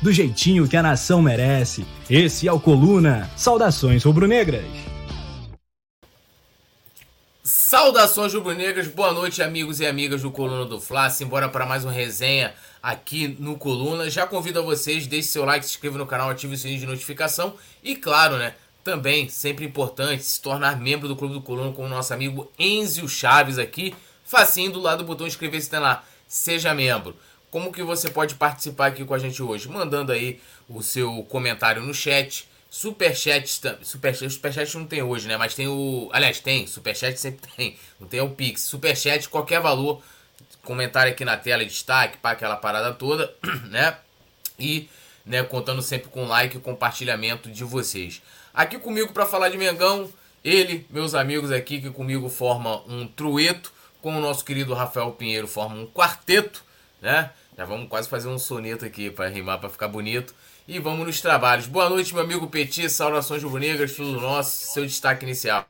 do jeitinho que a nação merece. Esse é o Coluna. Saudações rubro-negras. Saudações rubro-negras, boa noite amigos e amigas do Coluna do Fla. Simbora para mais uma resenha aqui no Coluna. Já convido a vocês, deixe seu like, se inscreva no canal, ative o sininho de notificação e claro, né, também sempre importante se tornar membro do Clube do Coluna com o nosso amigo Enzio Chaves aqui, facinho do lado do botão inscrever-se lá, seja membro. Como que você pode participar aqui com a gente hoje? Mandando aí o seu comentário no chat. Superchat, superchat, superchat não tem hoje, né? Mas tem o. Aliás, tem, superchat sempre tem. Não tem o Pix. Superchat, qualquer valor. Comentário aqui na tela, destaque para aquela parada toda, né? E, né, contando sempre com like e compartilhamento de vocês. Aqui comigo para falar de Mengão, ele, meus amigos aqui que comigo formam um trueto, com o nosso querido Rafael Pinheiro formam um quarteto né? Já vamos quase fazer um soneto aqui para rimar, para ficar bonito. E vamos nos trabalhos. Boa noite, meu amigo Petit, saudações rubro-negras, tudo nosso, seu destaque inicial.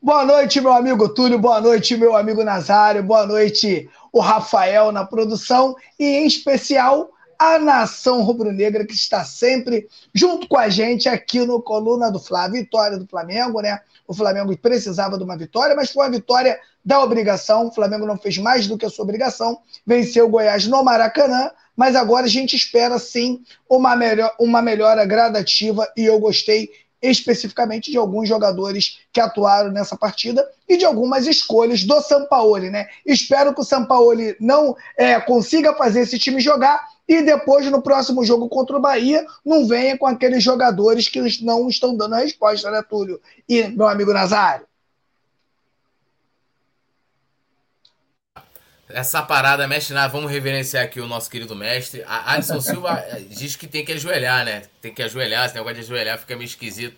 Boa noite, meu amigo Túlio, boa noite, meu amigo Nazário, boa noite, o Rafael na produção e, em especial, a nação rubro-negra que está sempre junto com a gente aqui no Coluna do Flávio. Vitória do Flamengo, né? O Flamengo precisava de uma vitória, mas foi uma vitória da obrigação. O Flamengo não fez mais do que a sua obrigação, venceu o Goiás no Maracanã, mas agora a gente espera sim uma, melhor, uma melhora gradativa e eu gostei especificamente de alguns jogadores que atuaram nessa partida e de algumas escolhas do Sampaoli, né? Espero que o Sampaoli não é, consiga fazer esse time jogar e depois no próximo jogo contra o Bahia não venha com aqueles jogadores que não estão dando a resposta, né, Túlio? E meu amigo Nazário. essa parada mexe na. Vamos reverenciar aqui o nosso querido mestre. A Alisson Silva eh, diz que tem que ajoelhar, né? Tem que ajoelhar, esse negócio de ajoelhar fica meio esquisito.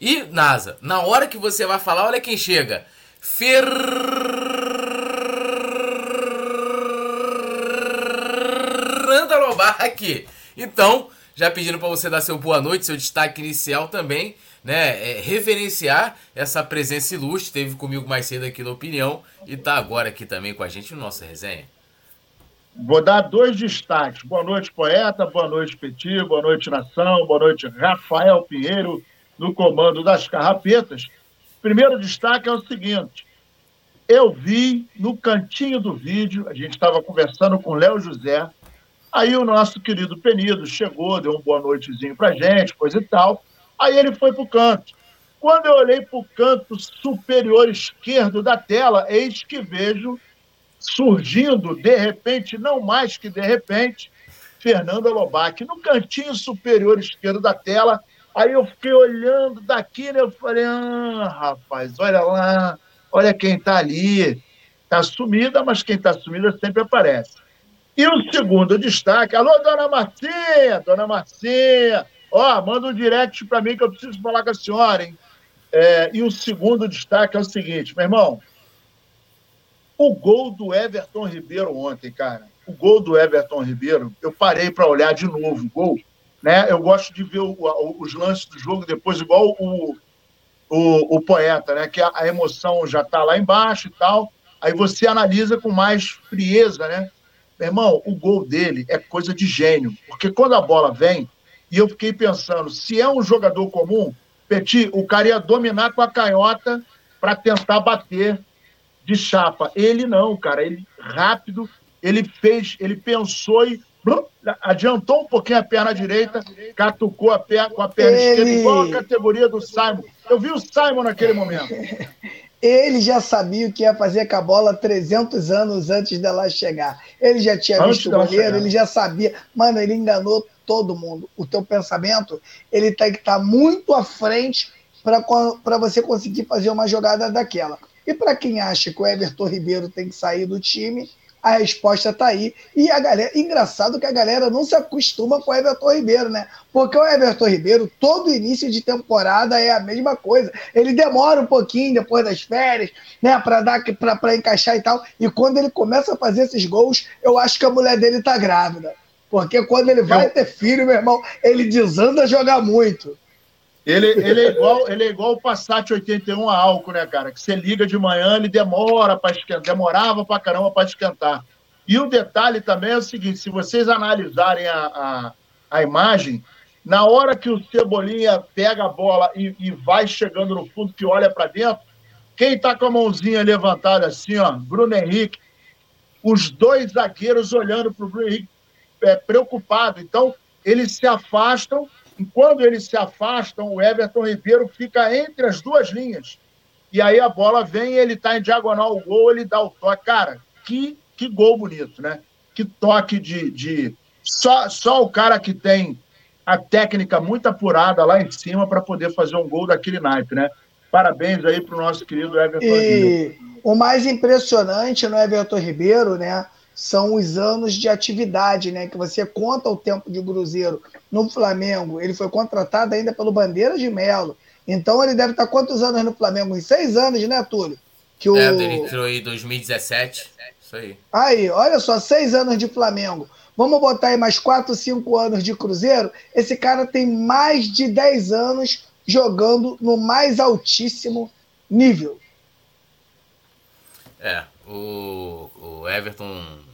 E, Nasa, na hora que você vai falar, olha quem chega. Fernanda Lobar aqui. Então, já pedindo para você dar seu boa noite, seu destaque inicial também né, é, reverenciar essa presença ilustre. Teve comigo mais cedo aqui na Opinião e está agora aqui também com a gente no nosso resenha. Vou dar dois destaques. Boa noite, poeta. Boa noite, Petit. Boa noite, nação. Boa noite, Rafael Pinheiro, no comando das carrapetas. Primeiro destaque é o seguinte: eu vi no cantinho do vídeo, a gente estava conversando com Léo José. Aí o nosso querido Penido chegou, deu um boa noitezinho pra gente, coisa e tal. Aí ele foi para o canto. Quando eu olhei para o canto superior esquerdo da tela, eis que vejo surgindo, de repente, não mais que de repente, Fernanda Lobac, no cantinho superior esquerdo da tela. Aí eu fiquei olhando daqui, né? Eu falei, ah, rapaz, olha lá, olha quem está ali. Está sumida, mas quem está sumida sempre aparece. E o segundo destaque, alô, dona Marcinha, dona Marcinha, Ó, manda um direct para mim que eu preciso falar com a senhora, hein? É, e o segundo destaque é o seguinte, meu irmão. O gol do Everton Ribeiro ontem, cara. O gol do Everton Ribeiro, eu parei para olhar de novo o gol. Né? Eu gosto de ver o, o, os lances do jogo depois, igual o, o, o poeta, né? Que a, a emoção já está lá embaixo e tal. Aí você analisa com mais frieza, né? Meu irmão, o gol dele é coisa de gênio. Porque quando a bola vem, e eu fiquei pensando, se é um jogador comum, Petit, o cara ia dominar com a canhota para tentar bater de chapa. Ele não, cara, ele rápido, ele fez, ele pensou e blum, adiantou um pouquinho a perna direita, catucou a perna com a perna esquerda, igual a categoria do Simon. Eu vi o Simon naquele momento. Ele já sabia o que ia fazer com a bola 300 anos antes dela chegar. Ele já tinha antes visto o goleiro, ele já sabia. Mano, ele enganou todo mundo. O teu pensamento ele tem que estar tá muito à frente para você conseguir fazer uma jogada daquela. E para quem acha que o Everton Ribeiro tem que sair do time, a resposta está aí. E a galera, engraçado que a galera não se acostuma com o Everton Ribeiro, né? Porque o Everton Ribeiro, todo início de temporada é a mesma coisa. Ele demora um pouquinho depois das férias, né, para dar para encaixar e tal. E quando ele começa a fazer esses gols, eu acho que a mulher dele tá grávida. Porque quando ele vai eu... ter filho, meu irmão, ele desanda a jogar muito. Ele, ele, é igual, ele é igual o Passat 81 a álcool, né, cara? Que você liga de manhã, ele demora para esquentar, demorava para caramba para esquentar. E o detalhe também é o seguinte: se vocês analisarem a, a, a imagem, na hora que o Cebolinha pega a bola e, e vai chegando no fundo, que olha para dentro, quem está com a mãozinha levantada assim, ó, Bruno Henrique, os dois zagueiros olhando para o Bruno Henrique é, preocupado. Então, eles se afastam quando eles se afastam, o Everton Ribeiro fica entre as duas linhas. E aí a bola vem, ele está em diagonal ao gol, ele dá o toque. Cara, que, que gol bonito, né? Que toque de. de... Só, só o cara que tem a técnica muito apurada lá em cima para poder fazer um gol daquele naipe, né? Parabéns aí para o nosso querido Everton e Ribeiro. O mais impressionante no Everton Ribeiro, né? São os anos de atividade, né? Que você conta o tempo de Cruzeiro no Flamengo. Ele foi contratado ainda pelo Bandeira de Melo. Então ele deve estar quantos anos no Flamengo? Em seis anos, né, Túlio? Que o... É, ele entrou em 2017. Isso aí. Aí, olha só, seis anos de Flamengo. Vamos botar aí mais quatro, cinco anos de Cruzeiro. Esse cara tem mais de dez anos jogando no mais altíssimo nível. É, o, o Everton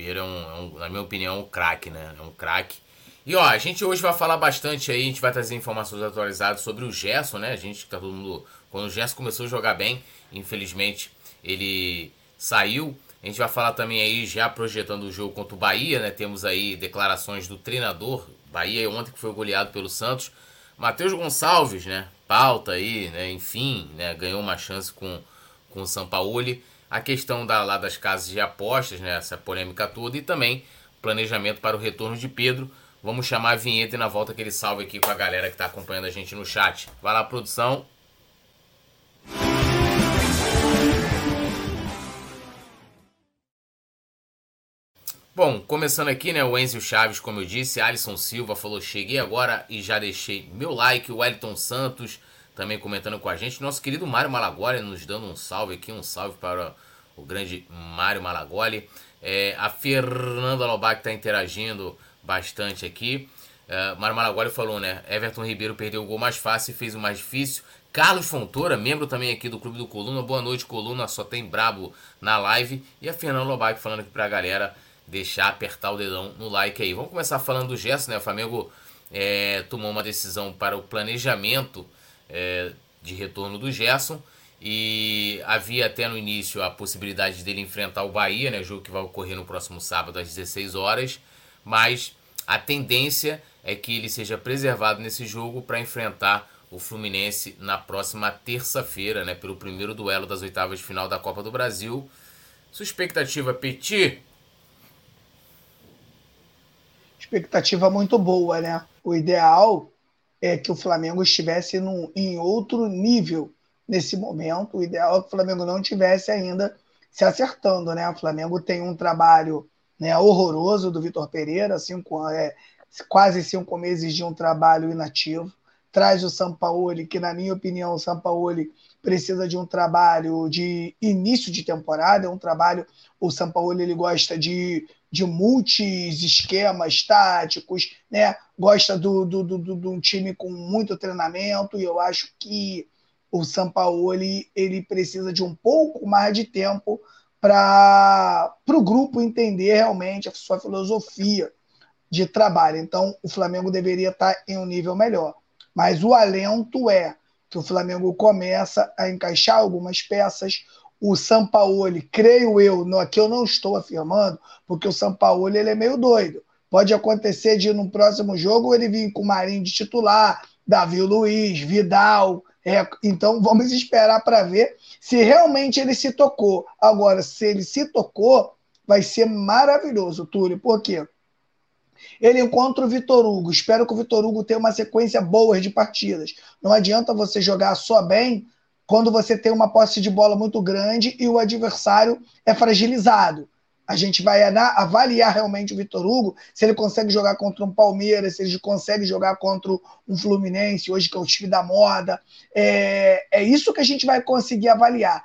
Ribeiro é um, é um, na minha opinião, um craque, né? É um craque. E ó, a gente hoje vai falar bastante aí, a gente vai trazer informações atualizadas sobre o Gerson, né? A gente tá todo mundo. Quando o Gerson começou a jogar bem, infelizmente ele saiu. A gente vai falar também aí, já projetando o jogo contra o Bahia, né? Temos aí declarações do treinador. Bahia ontem que foi goleado pelo Santos. Matheus Gonçalves, né? Pauta aí, né? Enfim, né? Ganhou uma chance com, com o Sampaoli a questão da, lá das casas de apostas, né, essa polêmica toda, e também planejamento para o retorno de Pedro. Vamos chamar a vinheta e na volta aquele salve aqui com a galera que está acompanhando a gente no chat. Vai lá, produção. Bom, começando aqui, né, o Enzo Chaves, como eu disse, Alisson Silva falou, cheguei agora e já deixei meu like, o Wellington Santos, também comentando com a gente. Nosso querido Mário Malagoli nos dando um salve aqui, um salve para o grande Mário Malagoli. É, a Fernanda Lobac está interagindo bastante aqui. É, Mário Malagoli falou, né? Everton Ribeiro perdeu o gol mais fácil e fez o mais difícil. Carlos Fontoura, membro também aqui do Clube do Coluna. Boa noite, Coluna. Só tem brabo na live. E a Fernanda Lobac falando aqui para a galera deixar apertar o dedão no like aí. Vamos começar falando do Gerson, né? O Flamengo é, tomou uma decisão para o planejamento é, de retorno do Gerson. E havia até no início a possibilidade dele enfrentar o Bahia, né? Jogo que vai ocorrer no próximo sábado às 16 horas. Mas a tendência é que ele seja preservado nesse jogo para enfrentar o Fluminense na próxima terça-feira, né? Pelo primeiro duelo das oitavas de final da Copa do Brasil. Sua expectativa, Petit? Expectativa muito boa, né? O ideal é que o Flamengo estivesse num, em outro nível nesse momento. O ideal é que o Flamengo não tivesse ainda se acertando, né? O Flamengo tem um trabalho né, horroroso do Vitor Pereira, cinco, é, quase cinco meses de um trabalho inativo. Traz o Sampaoli, que na minha opinião o Sampaoli precisa de um trabalho de início de temporada, é um trabalho, o Sampaoli ele gosta de de multis esquemas táticos, né? gosta de do, do, do, do, um time com muito treinamento, e eu acho que o Sampaoli ele precisa de um pouco mais de tempo para o grupo entender realmente a sua filosofia de trabalho. Então, o Flamengo deveria estar em um nível melhor. Mas o alento é que o Flamengo começa a encaixar algumas peças, o Sampaoli, creio eu, no, aqui eu não estou afirmando, porque o Sampaoli ele é meio doido. Pode acontecer de no próximo jogo ele vir com o Marinho de titular, Davi Luiz, Vidal. É, então vamos esperar para ver se realmente ele se tocou. Agora, se ele se tocou, vai ser maravilhoso, Túlio. Por quê? Ele encontra o Vitor Hugo. Espero que o Vitor Hugo tenha uma sequência boa de partidas. Não adianta você jogar só bem quando você tem uma posse de bola muito grande e o adversário é fragilizado. A gente vai avaliar realmente o Vitor Hugo, se ele consegue jogar contra um Palmeiras, se ele consegue jogar contra um Fluminense, hoje que é o time da moda. É, é isso que a gente vai conseguir avaliar.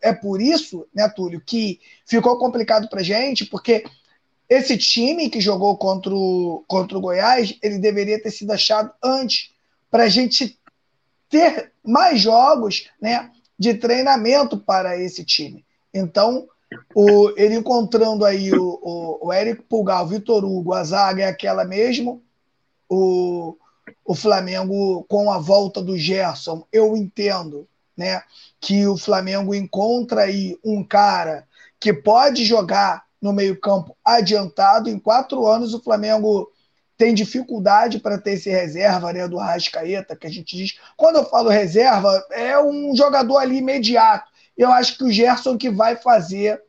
É por isso, né, Túlio, que ficou complicado para gente, porque esse time que jogou contra o, contra o Goiás, ele deveria ter sido achado antes, para a gente ter mais jogos né, de treinamento para esse time. Então, o, ele encontrando aí o, o, o Eric Pulgar, o Vitor Hugo, a zaga é aquela mesmo, o, o Flamengo com a volta do Gerson, eu entendo né, que o Flamengo encontra aí um cara que pode jogar no meio-campo adiantado. Em quatro anos, o Flamengo tem dificuldade para ter esse reserva né, do Arrascaeta, que a gente diz. Quando eu falo reserva, é um jogador ali imediato eu acho que o Gerson que vai fazer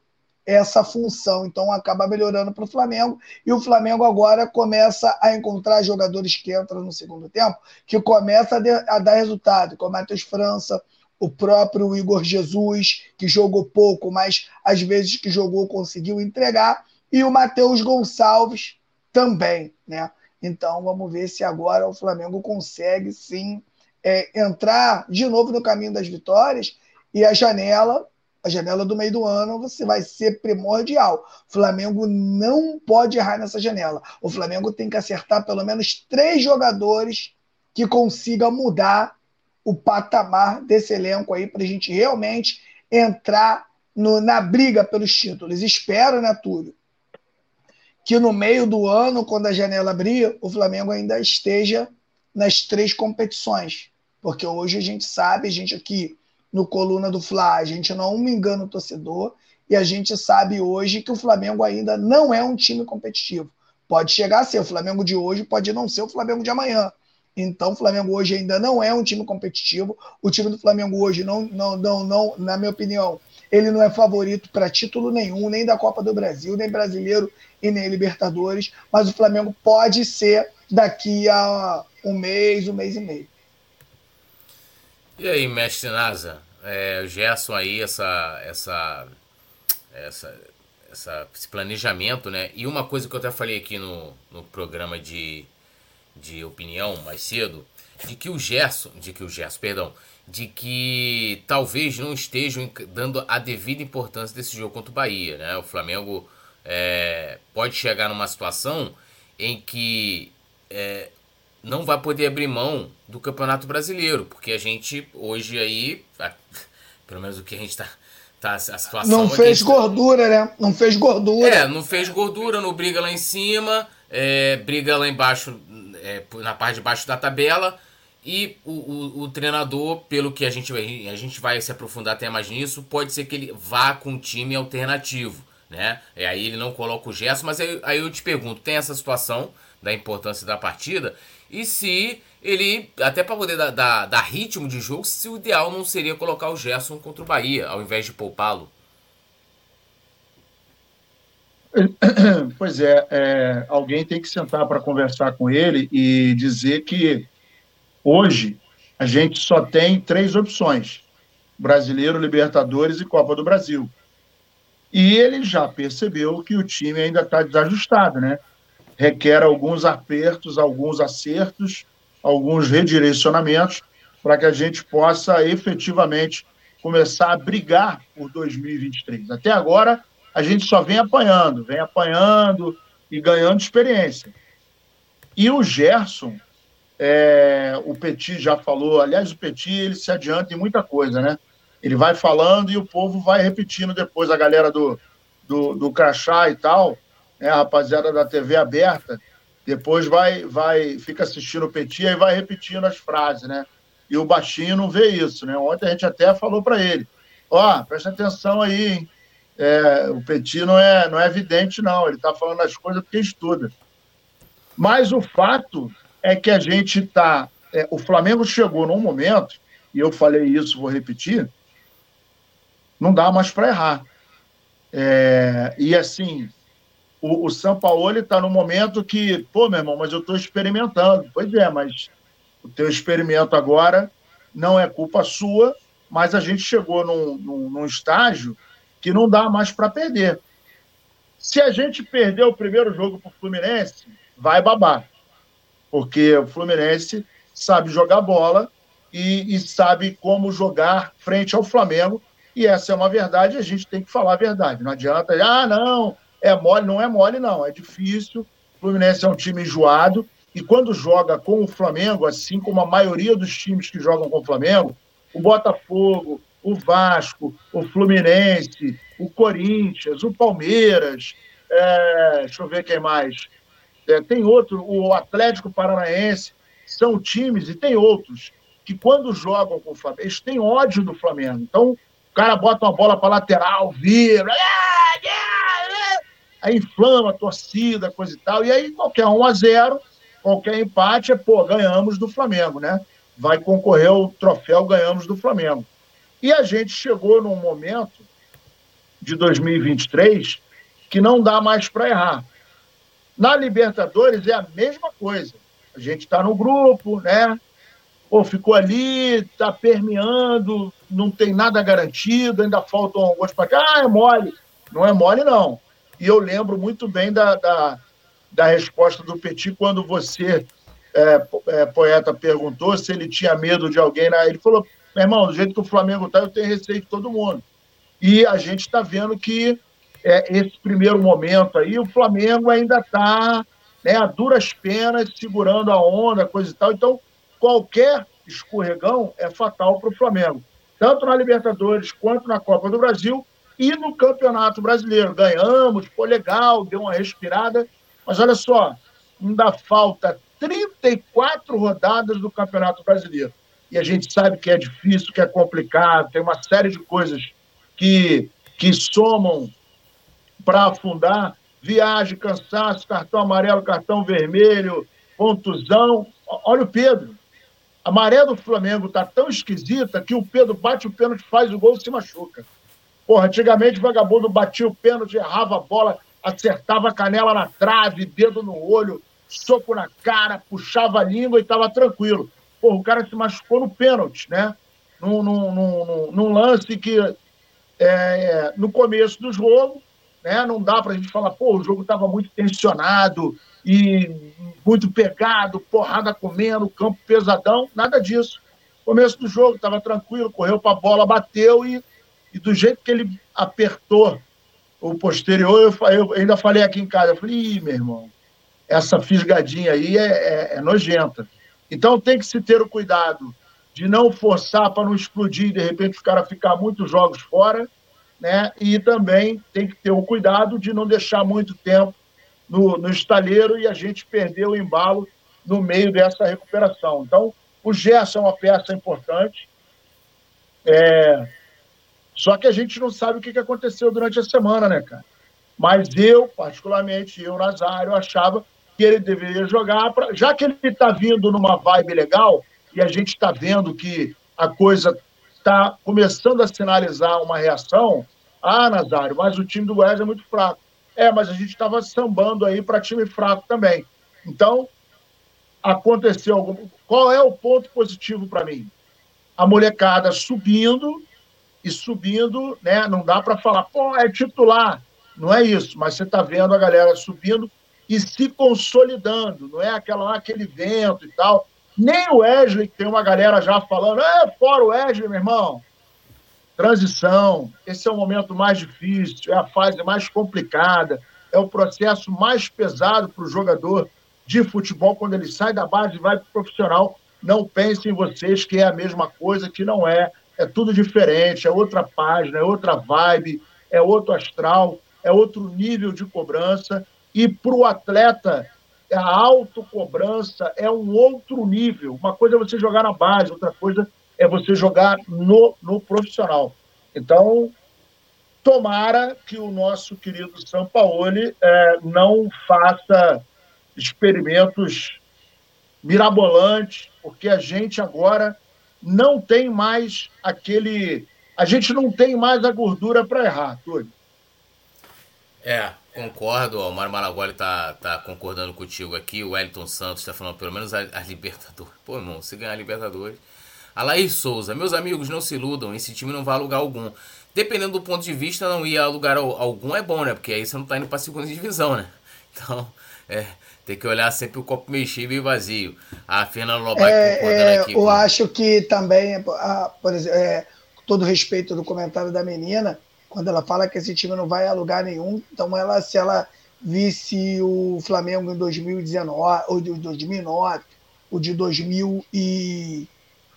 essa função. Então acaba melhorando para o Flamengo. E o Flamengo agora começa a encontrar jogadores que entram no segundo tempo, que começa a, de, a dar resultado, como o Matheus França, o próprio Igor Jesus, que jogou pouco, mas às vezes que jogou conseguiu entregar, e o Matheus Gonçalves também, né? Então vamos ver se agora o Flamengo consegue sim é, entrar de novo no caminho das vitórias e a janela, a janela do meio do ano, você vai ser primordial. O Flamengo não pode errar nessa janela. O Flamengo tem que acertar pelo menos três jogadores que consiga mudar o patamar desse elenco aí para a gente realmente entrar no, na briga pelos títulos. Espero, né, Túlio? Que no meio do ano, quando a janela abrir, o Flamengo ainda esteja nas três competições. Porque hoje a gente sabe, a gente aqui no Coluna do Fla. A gente não me engana o torcedor e a gente sabe hoje que o Flamengo ainda não é um time competitivo. Pode chegar a ser o Flamengo de hoje, pode não ser o Flamengo de amanhã. Então, o Flamengo hoje ainda não é um time competitivo. O time do Flamengo hoje, não, não, não, não na minha opinião, ele não é favorito para título nenhum, nem da Copa do Brasil, nem brasileiro e nem Libertadores. Mas o Flamengo pode ser daqui a um mês, um mês e meio. E aí, mestre Nasa? É, Gerson aí, essa, essa, essa, essa, esse planejamento, né? E uma coisa que eu até falei aqui no, no programa de, de opinião mais cedo, de que o Gerson, de que o Gerson, perdão, de que talvez não estejam dando a devida importância desse jogo contra o Bahia, né? O Flamengo é, pode chegar numa situação em que é, não vai poder abrir mão do Campeonato Brasileiro, porque a gente hoje aí, pelo menos o que a gente está tá a situação não fez tá gordura, né? Não fez gordura. É, não fez gordura, não briga lá em cima, é, briga lá embaixo, é, na parte de baixo da tabela. E o, o, o, treinador, pelo que a gente, a gente vai se aprofundar até mais nisso, pode ser que ele vá com um time alternativo, né? E aí ele não coloca o gesto, mas aí, aí eu te pergunto, tem essa situação da importância da partida? E se ele, até para poder dar, dar, dar, ritmo de jogo, se o ideal não seria colocar o Gerson contra o Bahia, ao invés de poupá-lo? Pois é, é, alguém tem que sentar para conversar com ele e dizer que hoje a gente só tem três opções: Brasileiro, Libertadores e Copa do Brasil. E ele já percebeu que o time ainda está desajustado, né? requer alguns apertos, alguns acertos, alguns redirecionamentos para que a gente possa efetivamente começar a brigar por 2023. Até agora, a gente só vem apanhando, vem apanhando e ganhando experiência. E o Gerson, é, o Petit já falou, aliás, o Petit ele se adianta em muita coisa, né? Ele vai falando e o povo vai repetindo depois, a galera do, do, do crachá e tal, né, a rapaziada da TV aberta, depois vai, vai, fica assistindo o Petit e vai repetindo as frases, né? E o baixinho não vê isso, né? Ontem a gente até falou para ele, ó, oh, presta atenção aí, hein? É, o Petit não é, não é evidente, não. Ele está falando as coisas porque estuda. Mas o fato é que a gente está. É, o Flamengo chegou num momento, e eu falei isso, vou repetir, não dá mais para errar. É, e assim, o, o São Paulo está no momento que, pô, meu irmão, mas eu estou experimentando. Pois é, mas o teu experimento agora não é culpa sua, mas a gente chegou num, num, num estágio que não dá mais para perder. Se a gente perder o primeiro jogo para o Fluminense, vai babar. Porque o Fluminense sabe jogar bola e, e, sabe como jogar frente ao Flamengo. E essa é uma verdade, a gente tem que falar a verdade. Não adianta, ah, não, é mole, não é mole, não, é difícil. O Fluminense é um time enjoado, e quando joga com o Flamengo, assim como a maioria dos times que jogam com o Flamengo, o Botafogo, o Vasco, o Fluminense, o Corinthians, o Palmeiras, é, deixa eu ver quem mais. É, tem outro, o Atlético Paranaense, são times, e tem outros, que quando jogam com o Flamengo, eles têm ódio do Flamengo. Então, o cara bota uma bola para lateral, vira, aí inflama a torcida, coisa e tal, e aí qualquer 1 a 0 qualquer empate é, pô, ganhamos do Flamengo, né? Vai concorrer ao troféu, ganhamos do Flamengo. E a gente chegou num momento de 2023 que não dá mais para errar. Na Libertadores é a mesma coisa. A gente está no grupo, né? Pô, ficou ali, está permeando, não tem nada garantido, ainda faltam alguns para cá. Ah, é mole. Não é mole, não. E eu lembro muito bem da, da, da resposta do Petit quando você, é, é, poeta, perguntou se ele tinha medo de alguém. Né? Ele falou: meu irmão, do jeito que o Flamengo está, eu tenho receio de todo mundo. E a gente está vendo que é, esse primeiro momento aí, o Flamengo ainda está né, a duras penas, segurando a onda, coisa e tal. Então, qualquer escorregão é fatal para o Flamengo, tanto na Libertadores quanto na Copa do Brasil e no Campeonato Brasileiro. Ganhamos, foi legal, deu uma respirada, mas olha só, ainda falta 34 rodadas do Campeonato Brasileiro. E a gente sabe que é difícil, que é complicado, tem uma série de coisas que, que somam para afundar. Viagem, cansaço, cartão amarelo, cartão vermelho, contusão. Olha o Pedro. A maré do Flamengo tá tão esquisita que o Pedro bate o pênalti, faz o gol e se machuca. Porra, antigamente o vagabundo batia o pênalti, errava a bola, acertava a canela na trave, dedo no olho, soco na cara, puxava a língua e estava tranquilo. Pô, o cara se machucou no pênalti, né? Num, num, num, num lance que, é, é, no começo do jogo, né, não dá para a gente falar, pô, o jogo estava muito tensionado e muito pegado, porrada comendo, campo pesadão, nada disso. Começo do jogo, estava tranquilo, correu para a bola, bateu e, e do jeito que ele apertou o posterior, eu, eu ainda falei aqui em casa, eu falei, Ih, meu irmão, essa fisgadinha aí é, é, é nojenta. Então tem que se ter o cuidado de não forçar para não explodir de repente o cara ficar muitos jogos fora, né? E também tem que ter o cuidado de não deixar muito tempo no, no estaleiro e a gente perder o embalo no meio dessa recuperação. Então, o Gerson é uma peça importante. É, só que a gente não sabe o que aconteceu durante a semana, né, cara? Mas eu, particularmente, eu, Nazário, achava que ele deveria jogar, pra... já que ele está vindo numa vibe legal, e a gente está vendo que a coisa está começando a sinalizar uma reação. Ah, Nazário, mas o time do Goiás é muito fraco. É, mas a gente estava sambando aí para time fraco também. Então, aconteceu algum. Qual é o ponto positivo para mim? A molecada subindo e subindo, né? Não dá para falar, pô, é titular. Não é isso, mas você está vendo a galera subindo e se consolidando, não é aquela aquele vento e tal. Nem o Wesley, que tem uma galera já falando, é, fora o Wesley, meu irmão. Transição, esse é o momento mais difícil, é a fase mais complicada, é o processo mais pesado para o jogador de futebol quando ele sai da base e vai para o profissional. Não pensem em vocês que é a mesma coisa, que não é é tudo diferente, é outra página, é outra vibe, é outro astral, é outro nível de cobrança. E para o atleta, a autocobrança é um outro nível. Uma coisa é você jogar na base, outra coisa é você jogar no, no profissional. Então, tomara que o nosso querido Sampaoli é, não faça experimentos mirabolantes, porque a gente agora não tem mais aquele. A gente não tem mais a gordura para errar, Túlio. É, concordo. O Mário Malagoli tá, tá concordando contigo aqui. O Wellington Santos está falando, pelo menos as Libertadores. Pô, irmão, se ganhar a Libertadores. A Laís Souza, meus amigos, não se iludam, esse time não vai alugar algum. Dependendo do ponto de vista, não ir a lugar algum é bom, né? Porque aí você não tá indo pra segunda divisão, né? Então, é, tem que olhar sempre o copo meio cheio e vazio. A Fernanda Lobato é, concordando é, aqui. Eu com... acho que também, por exemplo, é, todo respeito do comentário da menina, quando ela fala que esse time não vai a lugar nenhum, então ela, se ela visse o Flamengo em 2019, ou de 2009, o de 2000 e,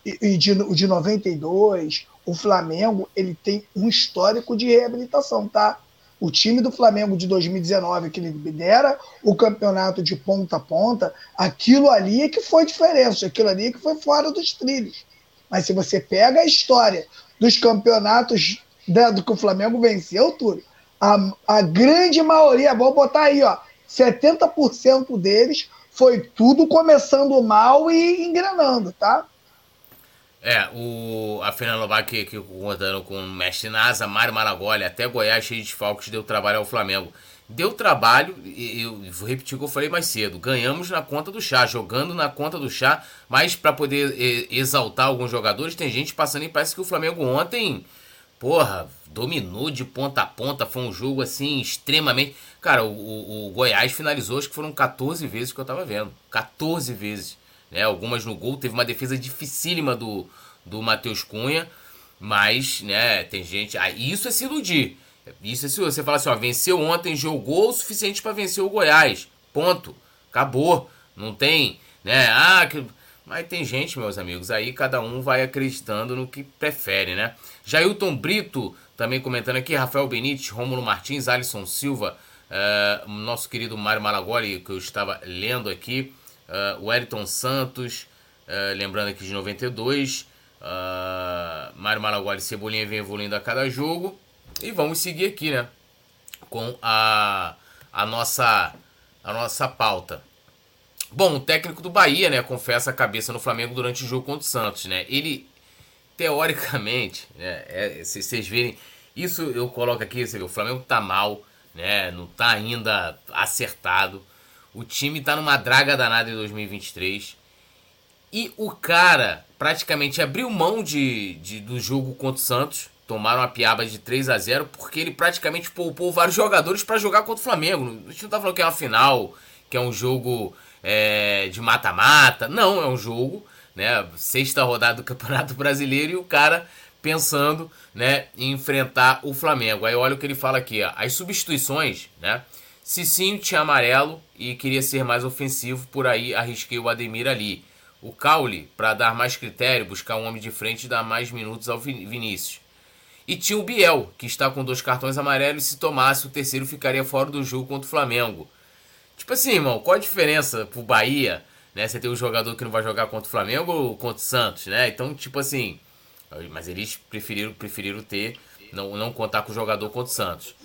e de, o de 92, o Flamengo ele tem um histórico de reabilitação, tá? O time do Flamengo de 2019, que lidera o campeonato de ponta a ponta, aquilo ali é que foi diferença, aquilo ali é que foi fora dos trilhos. Mas se você pega a história dos campeonatos né, do que o Flamengo venceu, Túlio, a, a grande maioria, vou botar aí, ó, 70% deles foi tudo começando mal e engrenando, tá? É, o, a Fernanda Lobac aqui contando com o Mestre Nasa, Mário Maragoli, até Goiás cheio de desfalques, deu trabalho ao Flamengo. Deu trabalho, e eu vou repetir o que eu falei mais cedo. Ganhamos na conta do chá, jogando na conta do chá, mas para poder exaltar alguns jogadores, tem gente passando e parece que o Flamengo ontem porra, dominou de ponta a ponta. Foi um jogo assim extremamente. Cara, o, o, o, Goiás finalizou, acho que foram 14 vezes que eu tava vendo. 14 vezes. Né? Algumas no gol. Teve uma defesa dificílima do, do Matheus Cunha. Mas, né, tem gente. Ah, isso é se iludir. Isso é se você fala assim, ó, venceu ontem, jogou o suficiente para vencer o Goiás. Ponto. Acabou. Não tem, né? Ah, que mas tem gente, meus amigos, aí cada um vai acreditando no que prefere, né? Jailton Brito também comentando aqui, Rafael Benítez, Rômulo Martins, Alisson Silva, uh, nosso querido Mário Malagoli, que eu estava lendo aqui, uh, o Eriton Santos, uh, lembrando aqui de 92, uh, Mário Malagoli, Cebolinha vem evoluindo a cada jogo, e vamos seguir aqui, né? Com a, a, nossa, a nossa pauta. Bom, o técnico do Bahia, né, confessa a cabeça no Flamengo durante o jogo contra o Santos, né? Ele, teoricamente, né, é, se vocês verem, isso eu coloco aqui, você vê, o Flamengo tá mal, né, não tá ainda acertado. O time tá numa draga danada em 2023. E o cara praticamente abriu mão de, de do jogo contra o Santos. Tomaram uma piaba de 3 a 0 porque ele praticamente poupou vários jogadores para jogar contra o Flamengo. A gente não tá falando que é uma final, que é um jogo é, de mata-mata. Não, é um jogo, né? Sexta rodada do Campeonato Brasileiro e o cara pensando, né, em enfrentar o Flamengo. Aí olha o que ele fala aqui, ó. As substituições, né? Cicinho tinha amarelo e queria ser mais ofensivo, por aí arrisquei o Ademir ali. O Caule, para dar mais critério, buscar um homem de frente e dar mais minutos ao Vinícius. E tinha o Biel, que está com dois cartões amarelos e se tomasse o terceiro ficaria fora do jogo contra o Flamengo. Tipo assim, irmão, qual a diferença pro Bahia, né? Você tem um jogador que não vai jogar contra o Flamengo ou contra o Santos, né? Então, tipo assim, mas eles preferiram, preferiram ter, não, não contar com o jogador contra o Santos.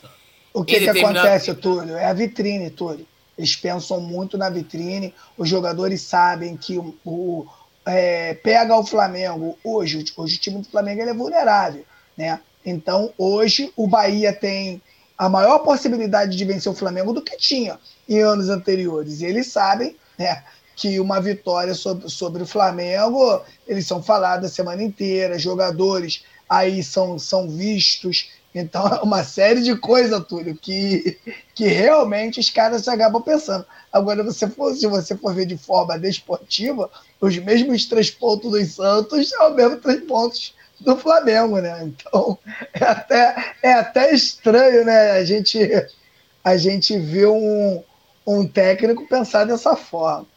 O que, que acontece, Túlio? É a vitrine, Túlio. Eles pensam muito na vitrine, os jogadores sabem que o, o é, pega o Flamengo, hoje, hoje o time do Flamengo é vulnerável, né? Então, hoje o Bahia tem a maior possibilidade de vencer o Flamengo do que tinha em anos anteriores. E eles sabem né, que uma vitória sobre, sobre o Flamengo, eles são falados a semana inteira, jogadores aí são, são vistos. Então, é uma série de coisas, Túlio, que, que realmente os caras acabam pensando. Agora, você for, se você for ver de forma desportiva, os mesmos três pontos dos Santos são os mesmos três pontos do Flamengo, né? Então é até, é até estranho, né? A gente, a gente vê um, um técnico pensar dessa forma.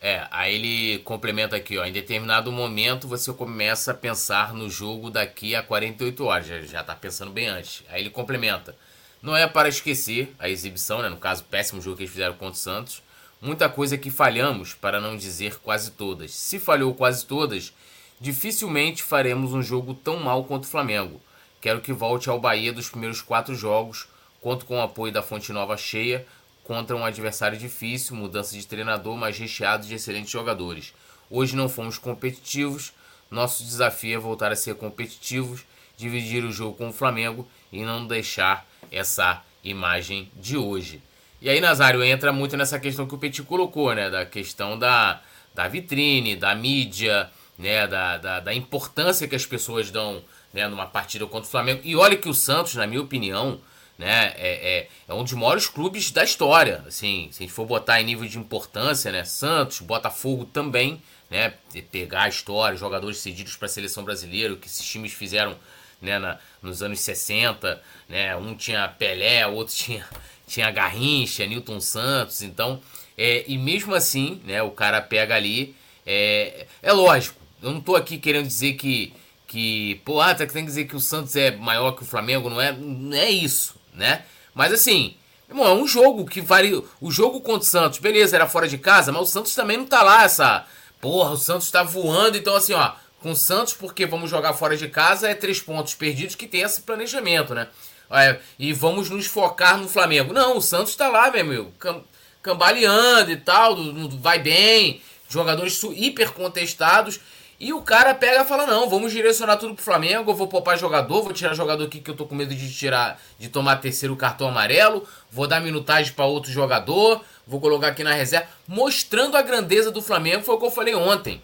É, aí ele complementa aqui, ó. Em determinado momento você começa a pensar no jogo daqui a 48 horas. Já, já tá pensando bem antes. Aí ele complementa. Não é para esquecer a exibição, né? No caso, péssimo jogo que eles fizeram contra o Santos. Muita coisa que falhamos, para não dizer quase todas. Se falhou quase todas, Dificilmente faremos um jogo tão mal quanto o Flamengo. Quero que volte ao Bahia dos primeiros quatro jogos. Conto com o apoio da Fonte Nova cheia contra um adversário difícil, mudança de treinador, mas recheado de excelentes jogadores. Hoje não fomos competitivos. Nosso desafio é voltar a ser competitivos, dividir o jogo com o Flamengo e não deixar essa imagem de hoje. E aí, Nazário, entra muito nessa questão que o Petit colocou, né? Da questão da, da vitrine, da mídia, né, da, da, da importância que as pessoas dão né, numa partida contra o Flamengo. E olha que o Santos, na minha opinião, né, é, é, é, um dos maiores clubes da história. Assim, se a gente for botar em nível de importância, né, Santos, Botafogo também, né, pegar a história, jogadores cedidos para a seleção brasileira, o que esses times fizeram né, na, nos anos 60, né, um tinha Pelé, outro tinha, tinha Garrincha, Newton Santos, então, é, e mesmo assim, né, o cara pega ali, é, é lógico, eu não tô aqui querendo dizer que, que pô, ah, tem que dizer que o Santos é maior que o Flamengo, não é, não é isso, né, mas assim, irmão, é um jogo que vale, o jogo contra o Santos, beleza, era fora de casa, mas o Santos também não tá lá, essa, porra, o Santos tá voando, então assim, ó, com o Santos, porque vamos jogar fora de casa, é três pontos perdidos que tem esse planejamento, né? É, e vamos nos focar no Flamengo. Não, o Santos tá lá, meu amigo, cam cambaleando e tal, vai bem, jogadores hiper contestados. E o cara pega e fala: Não, vamos direcionar tudo pro Flamengo. Eu vou poupar jogador, vou tirar jogador aqui que eu tô com medo de tirar, de tomar terceiro cartão amarelo. Vou dar minutagem para outro jogador. Vou colocar aqui na reserva. Mostrando a grandeza do Flamengo, foi o que eu falei ontem.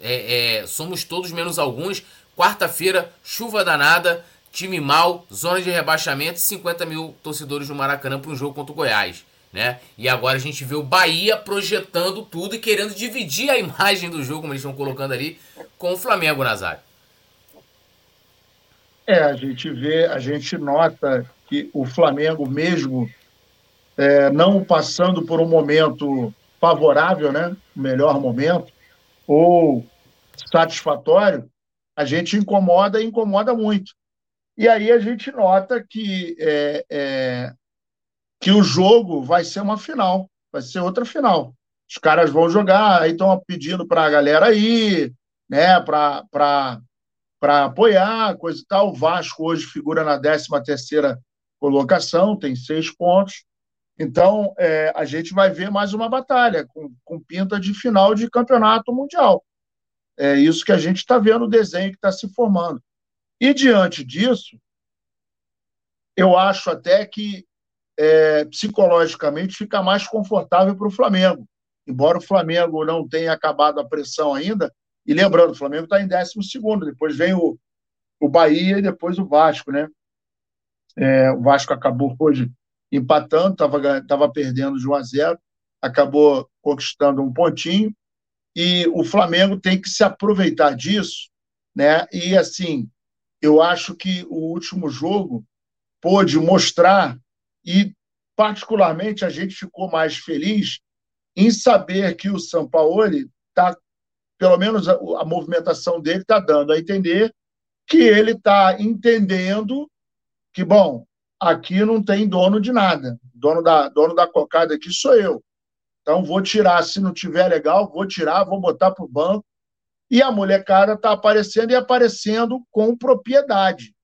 É, é, somos todos menos alguns. Quarta-feira, chuva danada, time mal, zona de rebaixamento, 50 mil torcedores no Maracanã para um jogo contra o Goiás. Né? E agora a gente vê o Bahia projetando tudo e querendo dividir a imagem do jogo, como eles estão colocando ali, com o Flamengo, Nazário. É, a gente vê, a gente nota que o Flamengo, mesmo é, não passando por um momento favorável, né? O melhor momento, ou satisfatório, a gente incomoda e incomoda muito. E aí a gente nota que, é, é, que o jogo vai ser uma final, vai ser outra final. Os caras vão jogar, aí estão pedindo para a galera aí, né, para apoiar, coisa e tal. O Vasco hoje figura na 13 terceira colocação, tem seis pontos. Então, é, a gente vai ver mais uma batalha com, com pinta de final de campeonato mundial. É isso que a gente está vendo o desenho que está se formando. E diante disso, eu acho até que é, psicologicamente fica mais confortável para o Flamengo. Embora o Flamengo não tenha acabado a pressão ainda, e lembrando, o Flamengo está em 12, depois vem o, o Bahia e depois o Vasco, né? É, o Vasco acabou hoje empatando, estava perdendo de 1 a 0, acabou conquistando um pontinho, e o Flamengo tem que se aproveitar disso, né? E assim, eu acho que o último jogo pôde mostrar, e particularmente a gente ficou mais feliz em saber que o Sampaoli está, pelo menos a, a movimentação dele está dando a entender que ele está entendendo que, bom, aqui não tem dono de nada. Dono da, dono da cocada aqui sou eu. Então vou tirar, se não tiver legal, vou tirar, vou botar para o banco. E a molecada está aparecendo e aparecendo com propriedade.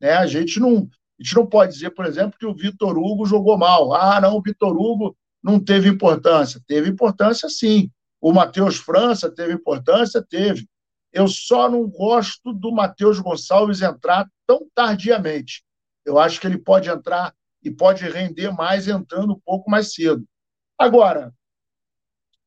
Né? A, gente não, gente não pode dizer, por exemplo, que o Vitor Hugo jogou mal. Ah, não, o Vitor Hugo não teve importância. Teve importância, sim. O Matheus França teve importância? Teve. Eu só não gosto do Matheus Gonçalves entrar tão tardiamente. Eu acho que ele pode entrar e pode render mais entrando um pouco mais cedo. Agora,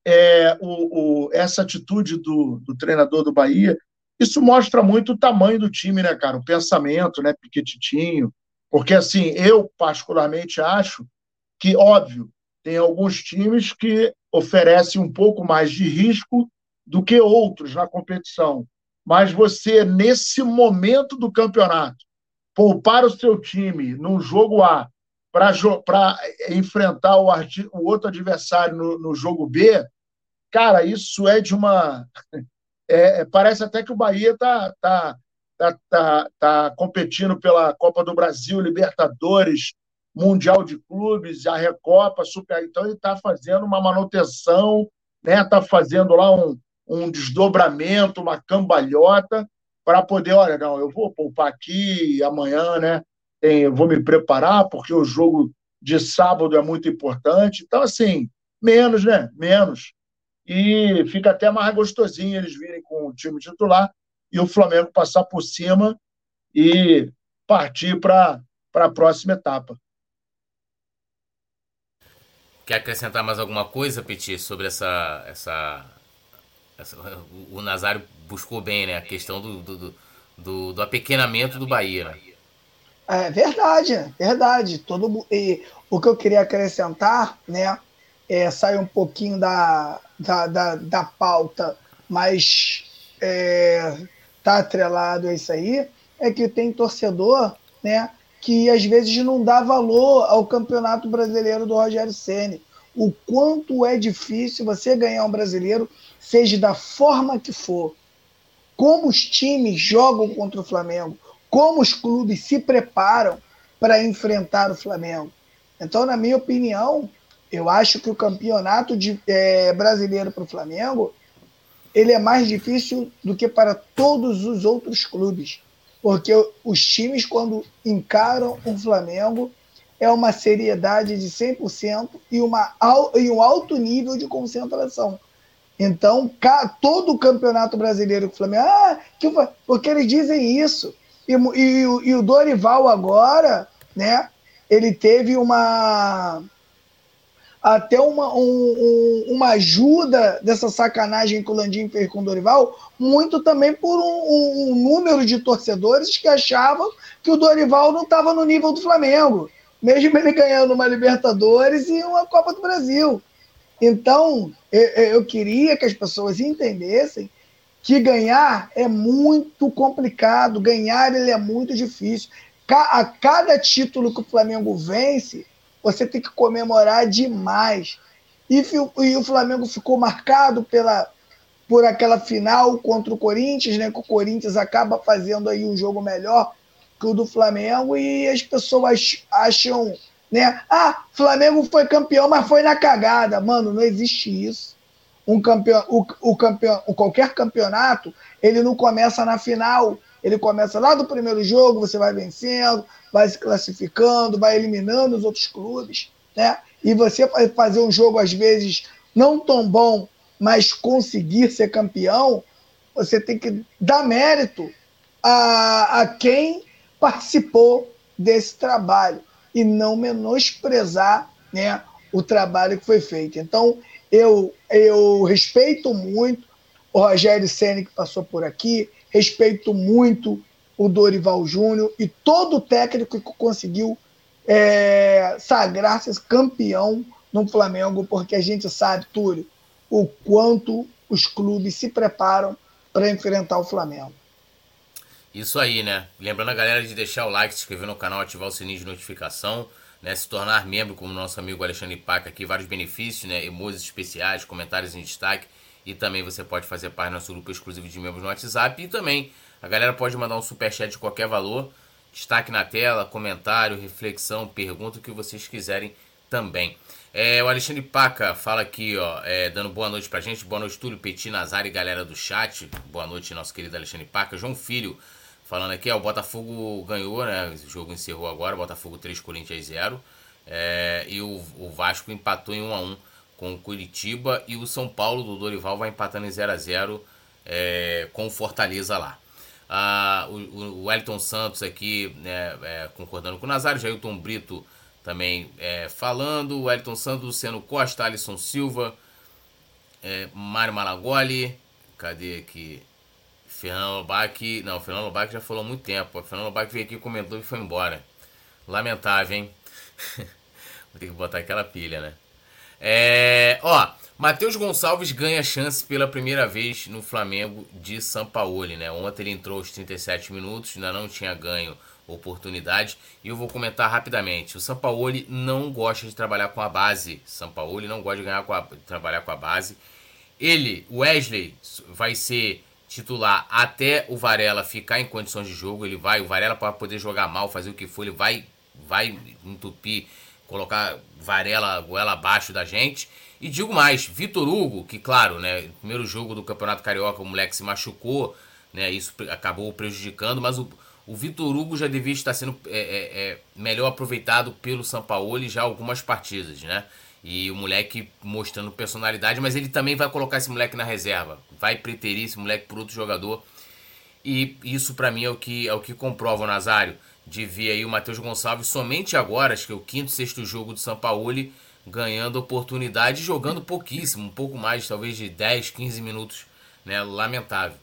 é, o, o, essa atitude do, do, treinador do Bahia, isso mostra muito o tamanho do time, né, cara? O pensamento, né, Piquetitinho. Porque, assim, eu particularmente acho que, óbvio, tem alguns times que oferecem um pouco mais de risco do que outros na competição. Mas você, nesse momento do campeonato, poupar o seu time no jogo A para enfrentar o, o, outro adversário no, no, jogo B, cara, isso é de uma. É, é parece até que o Bahia está tá, tá, tá, tá competindo pela Copa do Brasil, Libertadores, Mundial de Clubes, a Recopa, Super. Então ele está fazendo uma manutenção, né? Está fazendo lá um, um desdobramento, uma cambalhota para poder, olha, não, eu vou poupar aqui amanhã, né? Tem, vou me preparar porque o jogo de sábado é muito importante. Então, assim, menos, né? Menos. E fica até mais gostosinho eles virem com o time titular e o Flamengo passar por cima e partir para a próxima etapa. Quer acrescentar mais alguma coisa, Petit, sobre essa, essa o Nazário buscou bem, né? A questão do, do, do, do apequenamento do Bahia, né? É verdade, verdade. Todo, e o que eu queria acrescentar, né? É, sai um pouquinho da, da, da, da pauta, mas é, tá atrelado a isso aí, é que tem torcedor, né? Que às vezes não dá valor ao campeonato brasileiro do Rogério Ceni. O quanto é difícil você ganhar um brasileiro, seja da forma que for. Como os times jogam contra o Flamengo, como os clubes se preparam para enfrentar o Flamengo. Então, na minha opinião, eu acho que o campeonato de, é, brasileiro para o Flamengo ele é mais difícil do que para todos os outros clubes, porque os times quando encaram o Flamengo é uma seriedade de 100% e, uma, e um alto nível de concentração. Então, todo o campeonato brasileiro com o Flamengo, ah, que, porque eles dizem isso. E, e, e o Dorival agora, né, ele teve uma até uma, um, uma ajuda dessa sacanagem que o Landim fez com o Dorival, muito também por um, um número de torcedores que achavam que o Dorival não estava no nível do Flamengo, mesmo ele ganhando uma Libertadores e uma Copa do Brasil. Então, eu, eu queria que as pessoas entendessem que ganhar é muito complicado, ganhar ele é muito difícil. A cada título que o Flamengo vence, você tem que comemorar demais. E, e o Flamengo ficou marcado pela, por aquela final contra o Corinthians, né? Que o Corinthians acaba fazendo aí um jogo melhor que o do Flamengo e as pessoas acham, né? Ah, Flamengo foi campeão, mas foi na cagada. Mano, não existe isso um campeão, o, o campeão, qualquer campeonato, ele não começa na final, ele começa lá do primeiro jogo, você vai vencendo, vai se classificando, vai eliminando os outros clubes, né? E você fazer um jogo às vezes não tão bom, mas conseguir ser campeão, você tem que dar mérito a, a quem participou desse trabalho e não menosprezar, né, o trabalho que foi feito. Então, eu, eu respeito muito o Rogério Senna que passou por aqui, respeito muito o Dorival Júnior e todo o técnico que conseguiu é, sagrar-se campeão no Flamengo, porque a gente sabe, Túlio, o quanto os clubes se preparam para enfrentar o Flamengo. Isso aí, né? Lembrando a galera de deixar o like, se inscrever no canal, ativar o sininho de notificação né, se tornar membro, como nosso amigo Alexandre Paca aqui, vários benefícios, né, emojis especiais, comentários em destaque e também você pode fazer parte do nosso grupo exclusivo de membros no WhatsApp. E também a galera pode mandar um superchat de qualquer valor, destaque na tela, comentário, reflexão, pergunta, o que vocês quiserem também. É, o Alexandre Paca fala aqui, ó, é, dando boa noite pra gente, boa noite Túlio, Petit, Nazari, galera do chat, boa noite nosso querido Alexandre Paca, João Filho, Falando aqui, ó, o Botafogo ganhou, né? O jogo encerrou agora, Botafogo 3, Corinthians 0. É, e o, o, Vasco empatou em 1 a 1 com o Curitiba e o São Paulo do Dorival vai empatando em 0 a 0 é, com o Fortaleza lá. Ah, o, Wellington Santos aqui né, é, concordando com o Nazário, Jailton Brito também é, falando, o Wellington Santos, Luciano Costa, Alisson Silva, é, Mário Malagoli, cadê aqui? Fernando Lobac. Não, Fernando Lobac já falou há muito tempo. O Fernando Lobac veio aqui, comentou e foi embora. Lamentável, hein? Vou ter que botar aquela pilha, né? É, ó, Matheus Gonçalves ganha chance pela primeira vez no Flamengo de Sampaoli, né? Ontem ele entrou aos 37 minutos, ainda não tinha ganho oportunidade. E eu vou comentar rapidamente. O Sampaoli não gosta de trabalhar com a base. Sampaoli não gosta de ganhar com a, trabalhar com a base. Ele, Wesley, vai ser titular até o Varela ficar em condições de jogo. Ele vai, o Varela para poder jogar mal, fazer o que for, ele vai, vai entupir, colocar Varela goela abaixo da gente. E digo mais, Vitor Hugo, que claro, né, primeiro jogo do Campeonato Carioca, o moleque se machucou, né, isso acabou prejudicando, mas o, o Vitor Hugo já devia estar sendo é, é, é, melhor aproveitado pelo Sampaoli já algumas partidas, né? E o moleque mostrando personalidade, mas ele também vai colocar esse moleque na reserva. Vai preterir esse moleque por outro jogador. E isso para mim é o que é o que comprova o Nazário de ver aí o Matheus Gonçalves somente agora, acho que é o quinto, sexto jogo do São Paulo, ganhando oportunidade, jogando pouquíssimo, um pouco mais, talvez de 10, 15 minutos né? Lamentável.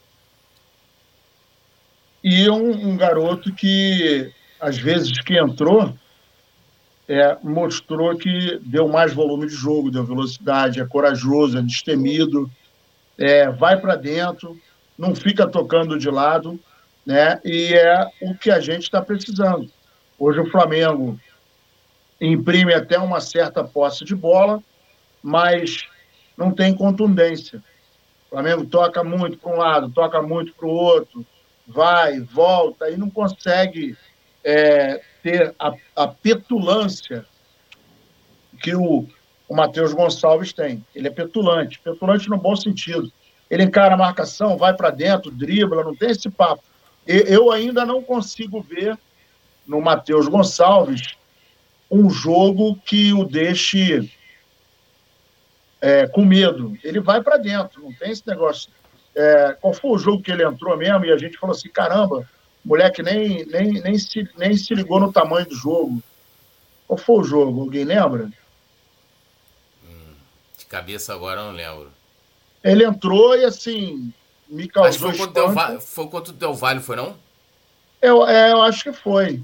E um, um garoto que, às vezes que entrou, é, mostrou que deu mais volume de jogo, deu velocidade, é corajoso, é destemido, é, vai para dentro, não fica tocando de lado, né? E é o que a gente está precisando. Hoje o Flamengo imprime até uma certa posse de bola, mas não tem contundência. O Flamengo toca muito para um lado, toca muito para o outro, vai, volta e não consegue é, ter a, a, petulância que o, o Matheus Gonçalves tem. Ele é petulante, petulante no bom sentido. Ele encara a marcação, vai para dentro, dribla, não tem esse papo. Eu ainda não consigo ver no Matheus Gonçalves um jogo que o deixe é, com medo. Ele vai para dentro, não tem esse negócio é, qual foi o jogo que ele entrou mesmo? E a gente falou assim: caramba, moleque nem, nem, nem, se, nem se ligou no tamanho do jogo. Qual foi o jogo? Alguém lembra? Hum, de cabeça agora eu não lembro. Ele entrou e assim, me causou. Mas foi contra, foi contra o Del Valle, foi não? Eu, é, eu acho que foi.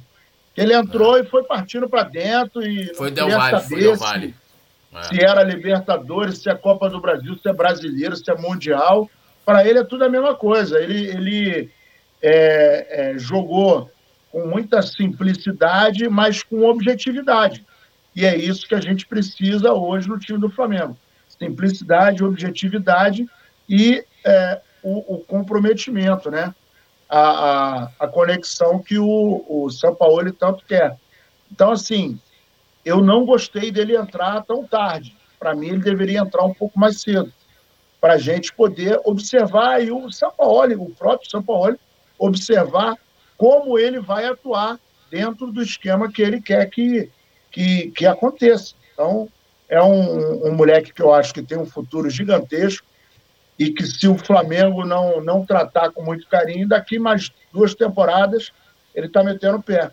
Ele entrou ah. e foi partindo para dentro e. Foi Del Valle, foi Del Valle. Se, se era Libertadores, se é Copa do Brasil, se é brasileiro, se é Mundial para ele é tudo a mesma coisa. Ele, ele é, é, jogou com muita simplicidade, mas com objetividade. E é isso que a gente precisa hoje no time do Flamengo: simplicidade, objetividade e é, o, o, comprometimento, né? A, a, a, conexão que o, o São Paulo tanto quer. Então, assim, eu não gostei dele entrar tão tarde. Para mim, ele deveria entrar um pouco mais cedo para a gente poder observar e o São Paulo, o próprio São Paulo, observar como ele vai atuar dentro do esquema que ele quer que, que, que aconteça. Então, é um, um moleque que eu acho que tem um futuro gigantesco e que se o Flamengo não, não tratar com muito carinho, daqui mais duas temporadas ele está metendo o pé.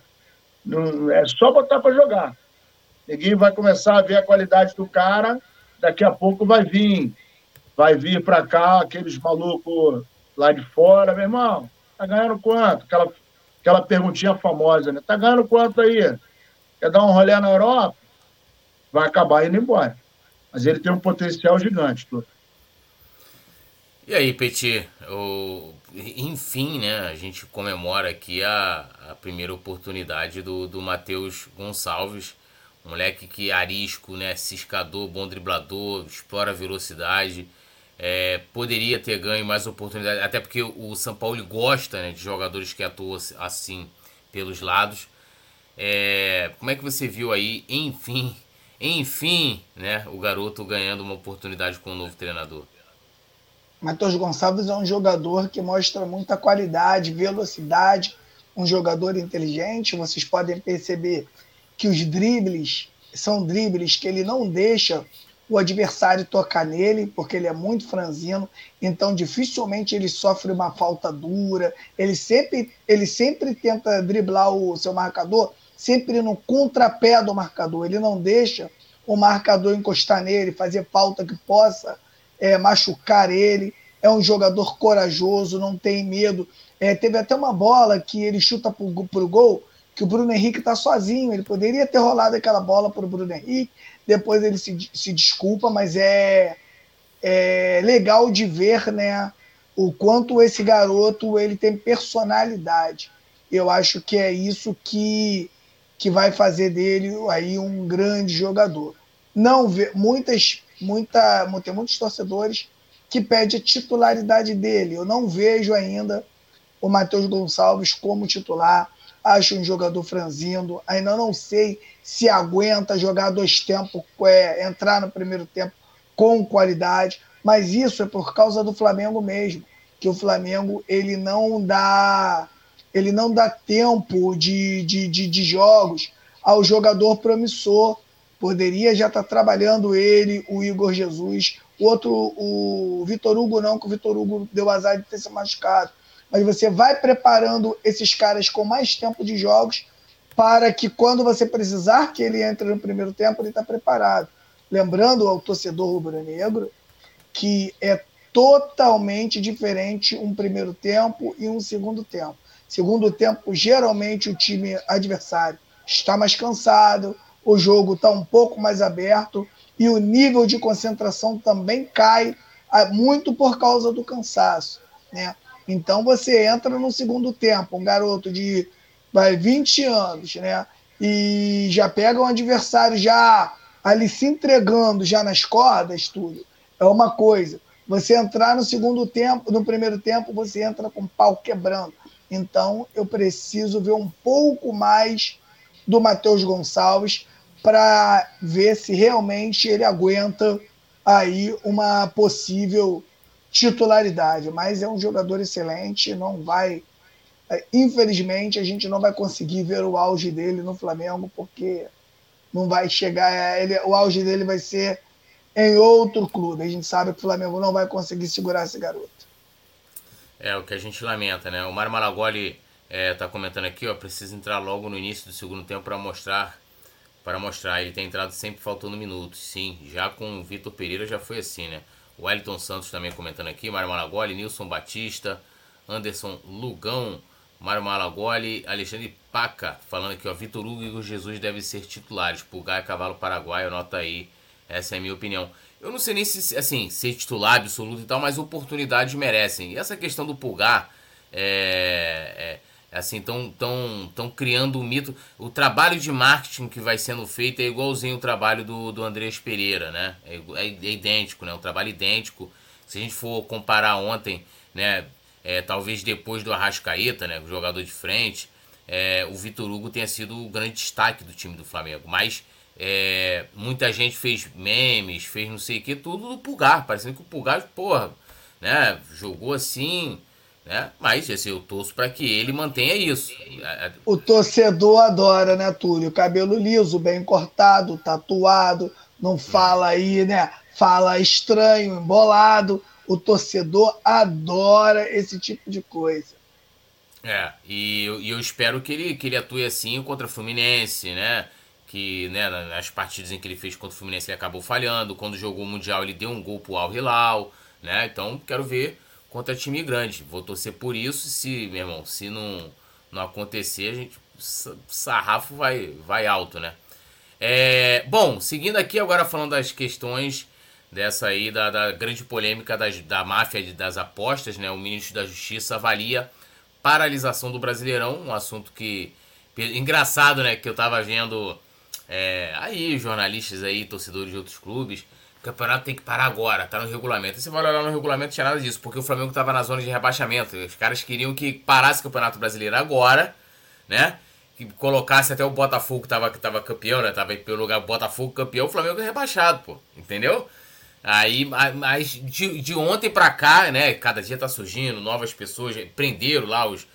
Não, é só botar para jogar. Ninguém vai começar a ver a qualidade do cara, daqui a pouco vai vir vai vir para cá aqueles malucos lá de fora, meu irmão, tá ganhando quanto? Aquela, aquela perguntinha famosa, né? Tá ganhando quanto aí? Quer dar um rolê na Europa? Vai acabar indo embora. Mas ele tem um potencial gigante, tudo. E aí, Petit, o... enfim, né, a gente comemora aqui a, a primeira oportunidade do, do Matheus Gonçalves, moleque que é arisco, né, ciscador, bom driblador, explora velocidade, é, poderia ter ganho mais oportunidade, até porque o São Paulo gosta né, de jogadores que atuam assim pelos lados. É, como é que você viu aí, enfim, enfim, né, o garoto ganhando uma oportunidade com o um novo treinador? Matheus Gonçalves é um jogador que mostra muita qualidade, velocidade, um jogador inteligente. Vocês podem perceber que os dribles são dribles que ele não deixa o adversário tocar nele, porque ele é muito franzino, então dificilmente ele sofre uma falta dura, ele sempre, ele sempre tenta driblar o seu marcador, sempre no contrapé do marcador, ele não deixa o marcador encostar nele, fazer falta que possa é, machucar ele, é um jogador corajoso, não tem medo. É, teve até uma bola que ele chuta para o gol, que o Bruno Henrique está sozinho, ele poderia ter rolado aquela bola para o Bruno Henrique, depois ele se, se desculpa, mas é, é legal de ver né, o quanto esse garoto ele tem personalidade. Eu acho que é isso que, que vai fazer dele aí um grande jogador. Não vê muitas, muita, tem muitos torcedores que pedem a titularidade dele. Eu não vejo ainda o Matheus Gonçalves como titular acho um jogador franzindo. Ainda não sei se aguenta jogar dois tempos, é, entrar no primeiro tempo com qualidade, mas isso é por causa do Flamengo mesmo, que o Flamengo ele não dá ele não dá tempo de, de, de, de jogos ao jogador promissor. Poderia já estar tá trabalhando ele, o Igor Jesus, o outro, o Vitor Hugo não, que o Vitor Hugo deu azar de ter se machucado mas você vai preparando esses caras com mais tempo de jogos para que quando você precisar que ele entre no primeiro tempo, ele está preparado. Lembrando ao torcedor rubro-negro que é totalmente diferente um primeiro tempo e um segundo tempo. Segundo tempo, geralmente o time adversário está mais cansado, o jogo está um pouco mais aberto e o nível de concentração também cai ah, muito por causa do cansaço. Né? Então você entra no segundo tempo, um garoto de vai, 20 anos, né? E já pega um adversário já ali se entregando já nas cordas, tudo. É uma coisa. Você entrar no segundo tempo, no primeiro tempo, você entra com o pau quebrando. Então, eu preciso ver um pouco mais do Matheus Gonçalves para ver se realmente ele aguenta aí uma possível titularidade. Mas é um jogador excelente, não vai. É, infelizmente, a gente não vai conseguir ver o auge dele no Flamengo, porque não vai chegar. Ele, o auge dele vai ser em outro clube. A gente sabe que o Flamengo não vai conseguir segurar esse garoto. É, o que a gente lamenta, né? O Mário Malagoli é, tá comentando aqui, ó, precisa entrar logo no início do segundo tempo para mostrar, para mostrar. Ele tem entrado sempre faltando minutos, sim. Já com o Vitor Pereira já foi assim, né? O Wellington Santos também comentando aqui, Mário Malagoli, Nilson Batista, Anderson Lugão, Mário Malagoli, Alexandre Paca, falando aqui, ó, Vitor Hugo e o Jesus devem ser titulares, Pulgar e Cavalo Paraguaio, anota aí, essa é a minha opinião. Eu não sei nem se, assim, ser titular absoluto e tal, mas oportunidades merecem. E essa questão do Pulgar, é, é assim, estão tão, tão criando um mito. O trabalho de marketing que vai sendo feito é igualzinho o trabalho do, do Andrés Pereira, né? É, é, é idêntico, né? Um trabalho idêntico. Se a gente for comparar ontem, né? É, talvez depois do Arrascaeta, né? O jogador de frente, é, o Vitor Hugo tenha sido o grande destaque do time do Flamengo. Mas é, muita gente fez memes, fez não sei o que, tudo do Pulgar. Parecendo que o Pulgar, porra, né? Jogou assim, né? Mas assim, eu torço para que ele mantenha isso. O torcedor adora, né, Túlio? Cabelo liso, bem cortado, tatuado, não fala aí, né? Fala estranho, embolado. O torcedor adora esse tipo de coisa. É, e eu, e eu espero que ele, que ele atue assim contra o Fluminense, né? que né, nas partidas em que ele fez contra o Fluminense ele acabou falhando. Quando jogou o Mundial ele deu um gol pro Al Hilal, né? Então quero ver contra time grande. Vou torcer por isso. Se, meu irmão, se não, não acontecer, a gente sarrafo vai, vai alto, né? É, bom, seguindo aqui agora falando das questões dessa aí da, da grande polêmica das, da máfia das apostas, né? O ministro da Justiça avalia paralisação do Brasileirão, um assunto que engraçado, né? Que eu tava vendo é, aí, jornalistas aí, torcedores de outros clubes, o campeonato tem que parar agora, tá no regulamento. Você vai olhar no regulamento, não tinha nada disso, porque o Flamengo tava na zona de rebaixamento. Os caras queriam que parasse o Campeonato Brasileiro agora, né? Que colocasse até o Botafogo que tava, que tava campeão, né? Tava pelo lugar Botafogo campeão, o Flamengo é rebaixado, pô. Entendeu? Aí, mas de, de ontem pra cá, né? Cada dia tá surgindo novas pessoas, prenderam lá os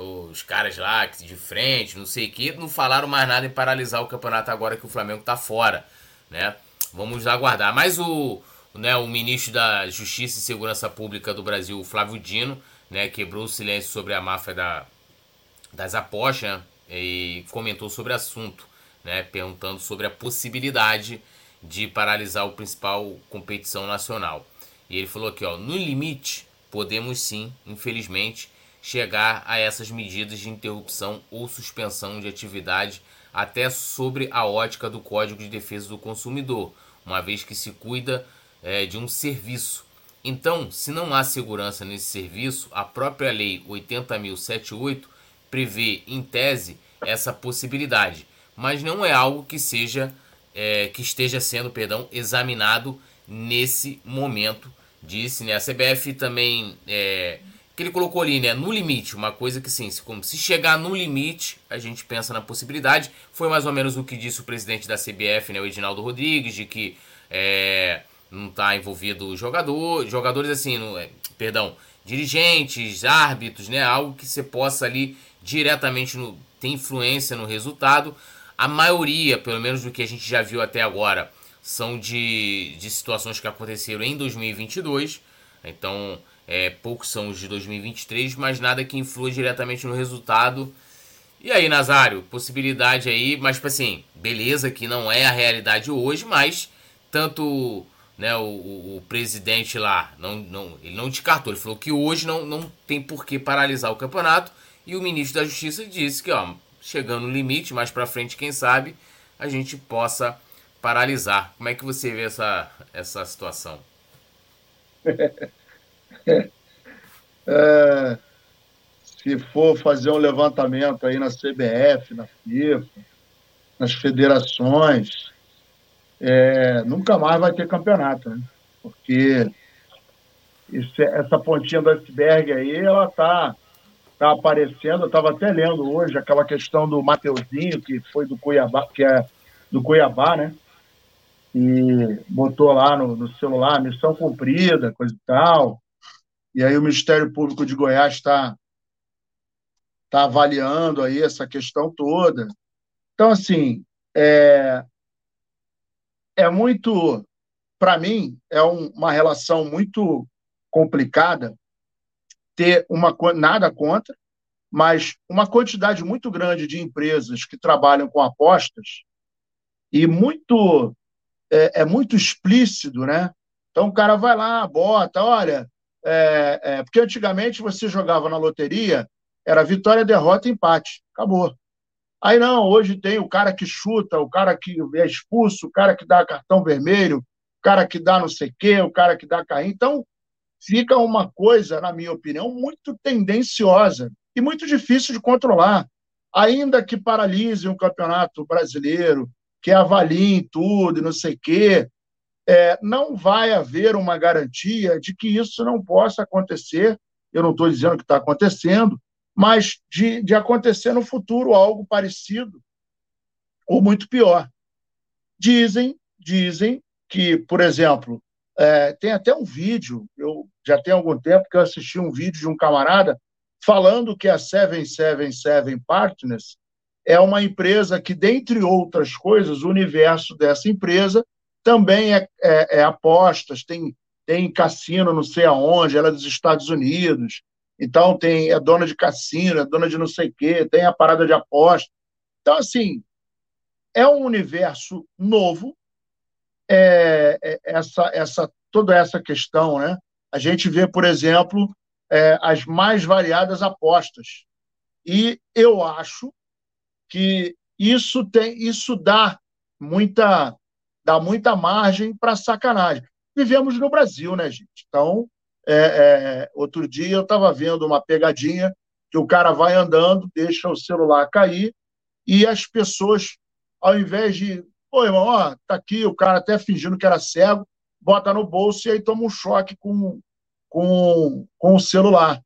os caras lá de frente, não sei o que, não falaram mais nada em paralisar o campeonato agora que o Flamengo tá fora, né? Vamos aguardar. Mas o, né, o ministro da Justiça e Segurança Pública do Brasil, Flávio Dino, né, quebrou o silêncio sobre a máfia da, das apostas né, e comentou sobre o assunto, né, perguntando sobre a possibilidade de paralisar o principal competição nacional. E ele falou aqui, ó, no limite, podemos sim, infelizmente, chegar a essas medidas de interrupção ou suspensão de atividade, até sobre a ótica do Código de Defesa do Consumidor, uma vez que se cuida é, de um serviço. Então, se não há segurança nesse serviço, a própria Lei 80.078 prevê, em tese, essa possibilidade, mas não é algo que seja é, que esteja sendo, perdão, examinado nesse momento, disse. Né? A CBF também é, que ele colocou ali, né? No limite, uma coisa que sim, se, como, se chegar no limite, a gente pensa na possibilidade. Foi mais ou menos o que disse o presidente da CBF, né? O Edinaldo Rodrigues, de que é, não está envolvido jogador, jogadores assim, é, perdão, dirigentes, árbitros, né? Algo que você possa ali diretamente no, ter influência no resultado. A maioria, pelo menos do que a gente já viu até agora, são de, de situações que aconteceram em 2022. Então, é, poucos são os de 2023, mas nada que influa diretamente no resultado. E aí, Nazário, possibilidade aí, mas tipo assim, beleza que não é a realidade hoje, mas tanto né, o, o, o, presidente lá, não, não, ele não descartou, ele falou que hoje não, não tem por que paralisar o campeonato. E o ministro da Justiça disse que, ó, chegando no limite, mais para frente, quem sabe, a gente possa paralisar. Como é que você vê essa, essa situação? é, se for fazer um levantamento aí na CBF, na FIFA, nas federações, é, nunca mais vai ter campeonato, né? Porque essa pontinha do iceberg aí, ela está tá aparecendo. Eu estava até lendo hoje aquela questão do Mateuzinho, que foi do Cuiabá, que é do Cuiabá, né? E botou lá no, no celular, missão cumprida, coisa e tal. E aí o Ministério Público de Goiás está tá avaliando aí essa questão toda. Então, assim, é, é muito, para mim, é um, uma relação muito complicada ter uma nada contra, mas uma quantidade muito grande de empresas que trabalham com apostas e muito é, é muito explícito, né? Então o cara vai lá, bota, olha, é, é, porque antigamente você jogava na loteria, era vitória, derrota, empate, acabou. Aí não, hoje tem o cara que chuta, o cara que é expulso, o cara que dá cartão vermelho, o cara que dá não sei o quê, o cara que dá carrinho. Então, fica uma coisa, na minha opinião, muito tendenciosa e muito difícil de controlar. Ainda que paralise um campeonato brasileiro, que avaliem tudo e não sei o quê, é, não vai haver uma garantia de que isso não possa acontecer. Eu não estou dizendo que está acontecendo, mas de, de acontecer no futuro algo parecido ou muito pior. Dizem, dizem que, por exemplo, é, tem até um vídeo, eu já tem algum tempo que eu assisti um vídeo de um camarada falando que a 777 Partners é uma empresa que, dentre outras coisas, o universo dessa empresa também é, é, é apostas, tem, tem cassino não sei aonde, ela é dos Estados Unidos, então tem é dona de cassino, é dona de não sei o quê, tem a parada de aposta. Então, assim, é um universo novo, é, é, essa, essa, toda essa questão, né? A gente vê, por exemplo, é, as mais variadas apostas. E eu acho que isso tem, isso dá muita, dá muita margem para sacanagem. Vivemos no Brasil, né, gente? Então, é, é, outro dia eu estava vendo uma pegadinha que o cara vai andando, deixa o celular cair e as pessoas, ao invés de, pô, irmão, ó, tá aqui, o cara até fingindo que era cego, bota no bolso e aí toma um choque com, com, com o celular.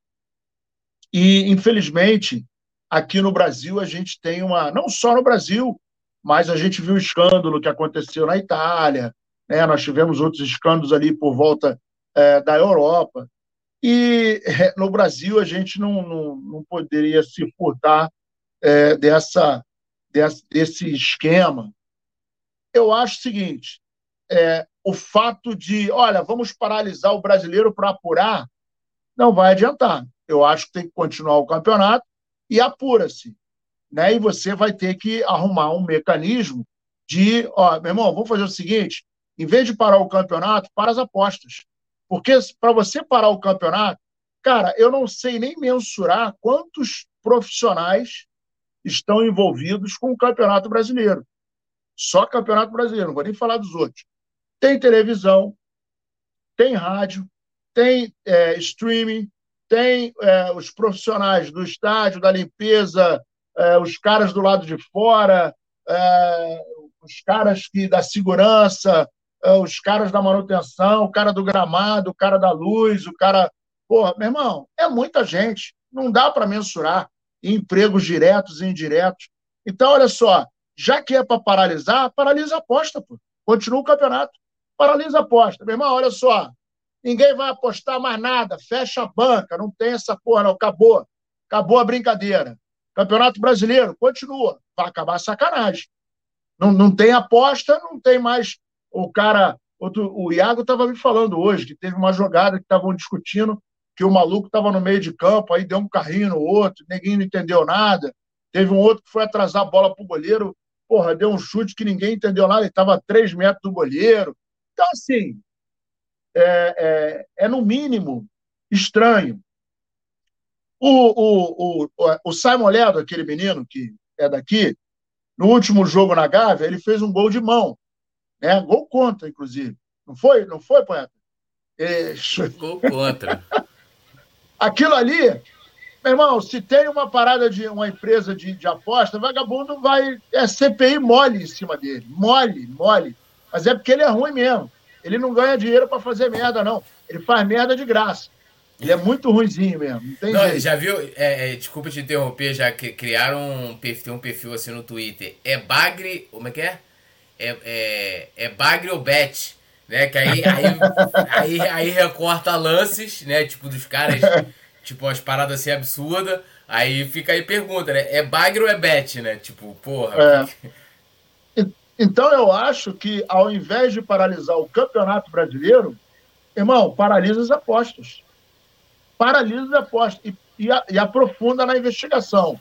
E, infelizmente, aqui no Brasil a gente tem uma, não só no Brasil, mas a gente viu o escândalo que aconteceu na Itália, né? nós tivemos outros escândalos ali por volta é, da Europa. E é, no Brasil a gente não, não, não poderia se furtar é, dessa, desse, desse esquema. Eu acho o seguinte: é, o fato de, olha, vamos paralisar o brasileiro para apurar, não vai adiantar. Eu acho que tem que continuar o campeonato e apura-se. Né? E você vai ter que arrumar um mecanismo de, ó, meu irmão, vamos fazer o seguinte: em vez de parar o campeonato, para as apostas. Porque para você parar o campeonato, cara, eu não sei nem mensurar quantos profissionais estão envolvidos com o Campeonato Brasileiro. Só Campeonato Brasileiro, não vou nem falar dos outros. Tem televisão, tem rádio, tem é, streaming, tem é, os profissionais do estádio, da limpeza, os caras do lado de fora, é, os caras que da segurança, é, os caras da manutenção, o cara do gramado, o cara da luz, o cara. Porra, meu irmão, é muita gente. Não dá para mensurar empregos diretos e indiretos. Então, olha só, já que é para paralisar, paralisa a aposta, pô. Continua o campeonato. Paralisa a aposta. Meu irmão, olha só. Ninguém vai apostar mais nada. Fecha a banca. Não tem essa porra, não. Acabou. Acabou a brincadeira. Campeonato Brasileiro, continua. Vai acabar sacanagem. Não, não tem aposta, não tem mais o cara. Outro, o Iago estava me falando hoje que teve uma jogada que estavam discutindo que o maluco estava no meio de campo, aí deu um carrinho no outro, ninguém não entendeu nada. Teve um outro que foi atrasar a bola para o goleiro, porra, deu um chute que ninguém entendeu nada, ele estava a três metros do goleiro. Então, assim, é, é, é no mínimo estranho. O, o, o, o Simon Ledo, aquele menino que é daqui, no último jogo na Gávea, ele fez um gol de mão. Né? Gol contra, inclusive. Não foi? Não foi, poeta? É... Gol contra. Aquilo ali, meu irmão, se tem uma parada de uma empresa de, de aposta, vagabundo vai. É CPI mole em cima dele. Mole, mole. Mas é porque ele é ruim mesmo. Ele não ganha dinheiro para fazer merda, não. Ele faz merda de graça. Ele é muito ruimzinho mesmo. Não tem não, Já viu? É, é, desculpa te interromper, já que criaram um perfil, um perfil assim no Twitter. É Bagre. Como é que é? É, é, é Bagre ou Bet. Né? Que aí, aí, aí, aí recorta lances, né? Tipo, dos caras, tipo, umas paradas assim absurdas. Aí fica aí pergunta, né? É Bagre ou é Bet, né? Tipo, porra. É. Então eu acho que ao invés de paralisar o Campeonato Brasileiro, irmão, paralisa as apostas paralisa as apostas e, e, e aprofunda na investigação.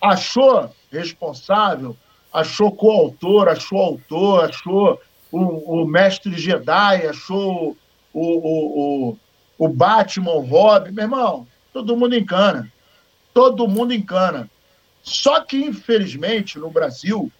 Achou responsável, achou coautor, achou autor, achou o, o mestre Jedi, achou o, o, o, o Batman, o Robin, meu irmão, todo mundo encana. Todo mundo encana. Só que, infelizmente, no Brasil,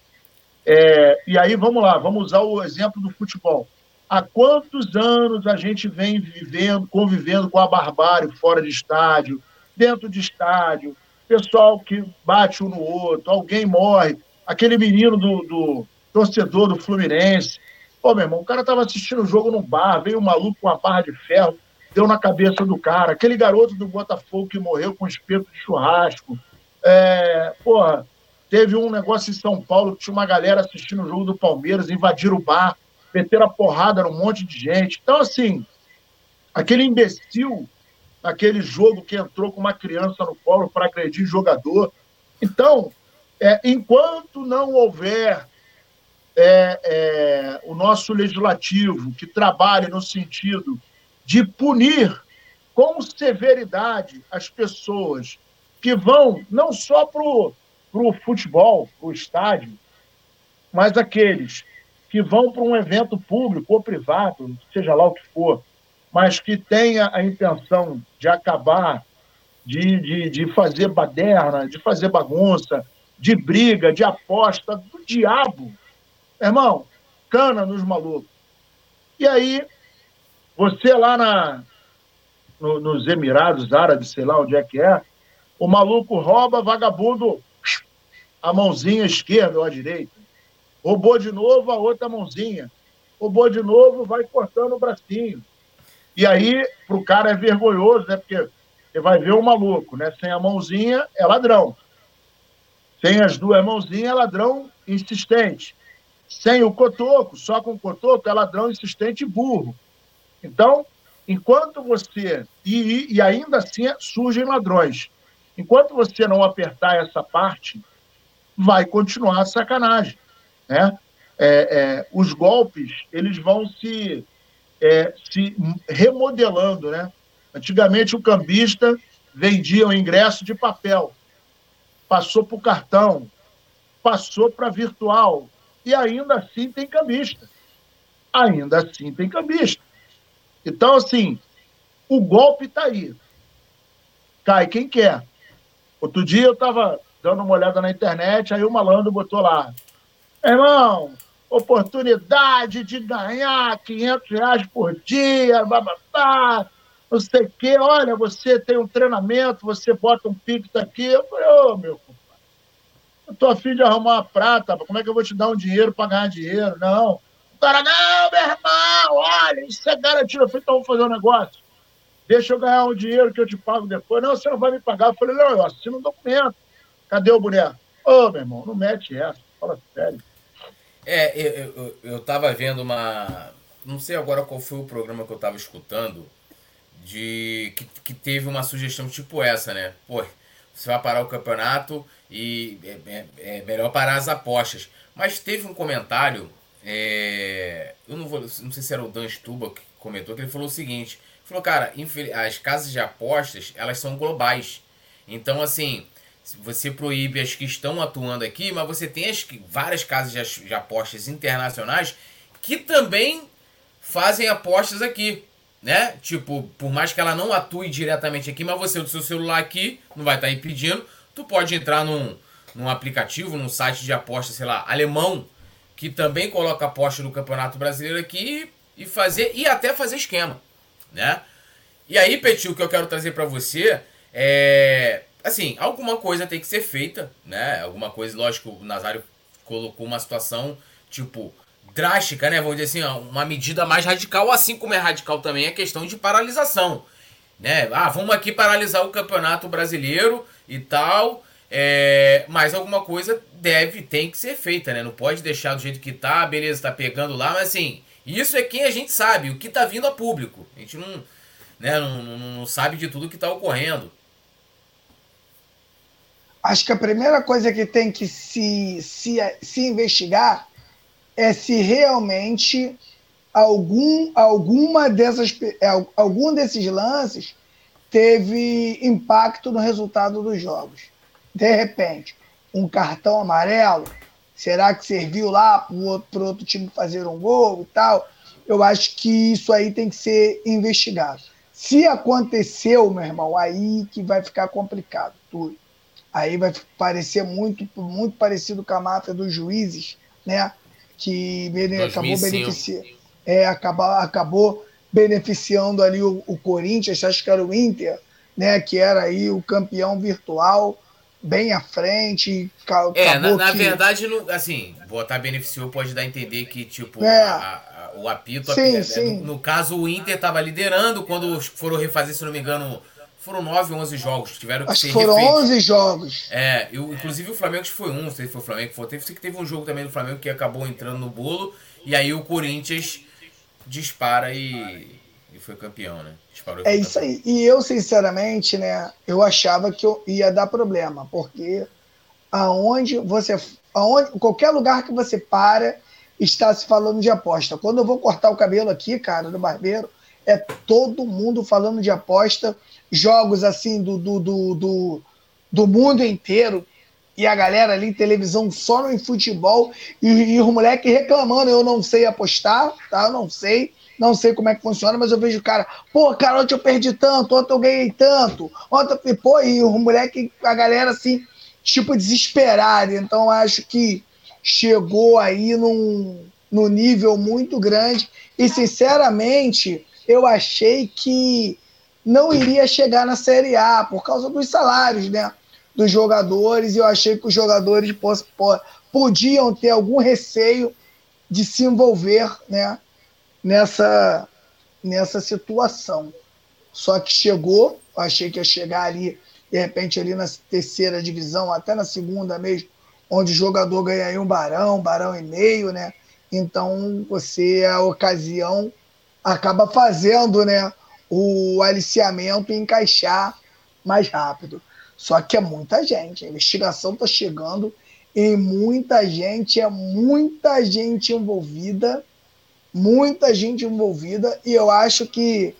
é, e aí vamos lá, vamos usar o exemplo do futebol. Há quantos anos a gente vem vivendo, convivendo com a barbárie fora de estádio, dentro de estádio, pessoal que bate um no outro, alguém morre, aquele menino do, do torcedor do Fluminense. Pô, meu irmão, o cara tava assistindo o jogo no bar, veio um maluco com uma barra de ferro, deu na cabeça do cara. Aquele garoto do Botafogo que morreu com espeto de churrasco. É, porra, teve um negócio em São Paulo que tinha uma galera assistindo o jogo do Palmeiras, invadiram o bar, meteram a porrada num monte de gente. Então, assim, aquele imbecil naquele jogo que entrou com uma criança no colo para agredir jogador. Então, é, enquanto não houver é, é, o nosso legislativo que trabalhe no sentido de punir com severidade as pessoas que vão não só para o futebol, para o estádio, mas aqueles que vão para um evento público ou privado, seja lá o que for, mas que tenha a intenção de acabar, de, de, de fazer baderna, de fazer bagunça, de briga, de aposta, do diabo. Irmão, cana nos malucos. E aí, você lá na, no, nos Emirados Árabes, sei lá onde é que é, o maluco rouba, vagabundo, a mãozinha esquerda ou a direita. Roubou de novo a outra mãozinha. Roubou de novo, vai cortando o bracinho. E aí, para o cara é vergonhoso, né? Porque você vai ver o maluco, né? Sem a mãozinha é ladrão. Sem as duas mãozinhas é ladrão insistente. Sem o cotoco, só com o cotoco é ladrão insistente e burro. Então, enquanto você. E, e ainda assim surgem ladrões. Enquanto você não apertar essa parte, vai continuar a sacanagem. Né? É, é, os golpes eles vão se, é, se remodelando. Né? Antigamente, o cambista vendia o ingresso de papel, passou para o cartão, passou para virtual, e ainda assim tem cambista. Ainda assim tem cambista. Então, assim, o golpe está aí. Cai quem quer. Outro dia eu estava dando uma olhada na internet, aí o malandro botou lá: Irmão, oportunidade de ganhar 500 reais por dia, bababá, não sei o quê. Olha, você tem um treinamento, você bota um pix aqui. Eu falei, ô, oh, meu compadre, eu tô afim de arrumar uma prata, como é que eu vou te dar um dinheiro para ganhar dinheiro? Não. O cara, não, meu irmão, olha, isso é garantido. Eu falei, então vamos fazer um negócio. Deixa eu ganhar um dinheiro que eu te pago depois. Não, você não vai me pagar. Eu falei, não, eu assino um documento. Cadê o boneco? Ô, oh, meu irmão, não mete essa. Fala sério. É, eu, eu, eu tava vendo uma. Não sei agora qual foi o programa que eu tava escutando. De. Que, que teve uma sugestão tipo essa, né? Pô, você vai parar o campeonato e é, é, é melhor parar as apostas. Mas teve um comentário. É, eu não vou. Não sei se era o Dan Stuba que comentou, que ele falou o seguinte. Falou, cara, as casas de apostas, elas são globais. Então, assim, você proíbe as que estão atuando aqui, mas você tem as, várias casas de, apostas internacionais que também fazem apostas aqui. né? Tipo, por mais que ela não atue diretamente aqui, mas você do seu celular aqui não vai estar tá impedindo. Tu pode entrar num, num aplicativo, num site de aposta, sei lá, alemão, que também coloca aposta no Campeonato Brasileiro aqui e fazer e até fazer esquema, né? E aí, Petil, o que eu quero trazer para você é assim, alguma coisa tem que ser feita, né? Alguma coisa, lógico, o Nazário colocou uma situação tipo drástica, né? Vamos dizer assim, uma medida mais radical, assim como é radical também a questão de paralisação. Né? Ah, vamos aqui paralisar o campeonato brasileiro e tal. É, mas alguma coisa deve, tem que ser feita, né? Não pode deixar do jeito que tá, beleza, tá pegando lá, mas assim, isso é quem a gente sabe, o que tá vindo a público. A gente não, né, não, não, sabe de tudo que tá ocorrendo. Acho que a primeira coisa que tem que se, se, se investigar é se realmente algum, alguma dessas, é, algum desses lances teve impacto no resultado dos jogos. De repente, um cartão amarelo, será que serviu lá para o outro, outro time fazer um gol e tal? Eu acho que isso aí tem que ser investigado. Se aconteceu, meu irmão, aí que vai ficar complicado tudo. Aí vai parecer muito, muito parecido com a máfia dos juízes, né? que acabou beneficiando, é, acabou, acabou beneficiando ali o, o Corinthians, acho que era o Inter, né, que era aí o campeão virtual, bem à frente. É, na, na que... verdade, assim, botar beneficiou pode dar a entender que, tipo, é. a, a, o apito, sim, a, sim. No, no, caso, o Inter estava liderando quando foram refazer, se não me engano, foram 9, 11 jogos. Tiveram que Acho ser foram refeitos. 11 jogos. É, eu, inclusive o Flamengo que foi um, não sei se foi o Flamengo que foi. Teve, que teve um jogo também do Flamengo que acabou entrando no bolo. E aí o Corinthians dispara e, e foi campeão, né? Disparou é isso aí. E eu, sinceramente, né, eu achava que eu ia dar problema, porque aonde você. Aonde, qualquer lugar que você para, está se falando de aposta. Quando eu vou cortar o cabelo aqui, cara, no barbeiro, é todo mundo falando de aposta jogos assim do, do, do, do, do mundo inteiro e a galera ali em televisão só no futebol e, e o moleque reclamando, eu não sei apostar, tá? Eu não sei, não sei como é que funciona, mas eu vejo o cara, pô, cara, ontem eu perdi tanto, ontem eu ganhei tanto, ontem, pô, e o moleque, a galera assim, tipo desesperada, então acho que chegou aí num, num nível muito grande e sinceramente eu achei que não iria chegar na Série A por causa dos salários, né? Dos jogadores, e eu achei que os jogadores podiam ter algum receio de se envolver né, nessa, nessa situação. Só que chegou, achei que ia chegar ali, de repente, ali na terceira divisão, até na segunda mesmo, onde o jogador ganha aí um barão, barão e meio, né? Então você, a ocasião, acaba fazendo, né? O aliciamento e encaixar mais rápido. Só que é muita gente, a investigação está chegando e muita gente, é muita gente envolvida, muita gente envolvida, e eu acho que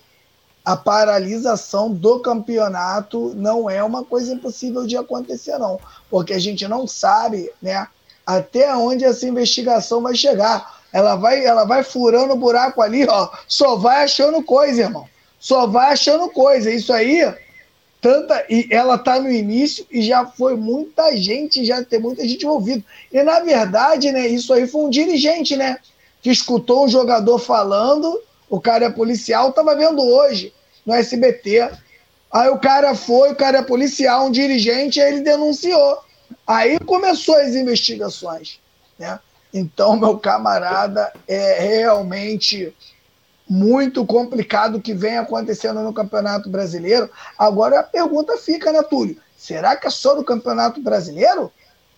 a paralisação do campeonato não é uma coisa impossível de acontecer, não, porque a gente não sabe né, até onde essa investigação vai chegar. Ela vai, ela vai furando o buraco ali, ó, só vai achando coisa, irmão só vai achando coisa. Isso aí, tanta. E ela tá no início e já foi muita gente, já tem muita gente envolvida. E na verdade, né, isso aí foi um dirigente, né? Que escutou um jogador falando, o cara é policial, tava vendo hoje no SBT. Aí o cara foi, o cara é policial, um dirigente, aí ele denunciou. Aí começou as investigações, né? Então, meu camarada, é realmente muito complicado que vem acontecendo no Campeonato Brasileiro. Agora a pergunta fica, né, Túlio? Será que é só no Campeonato Brasileiro?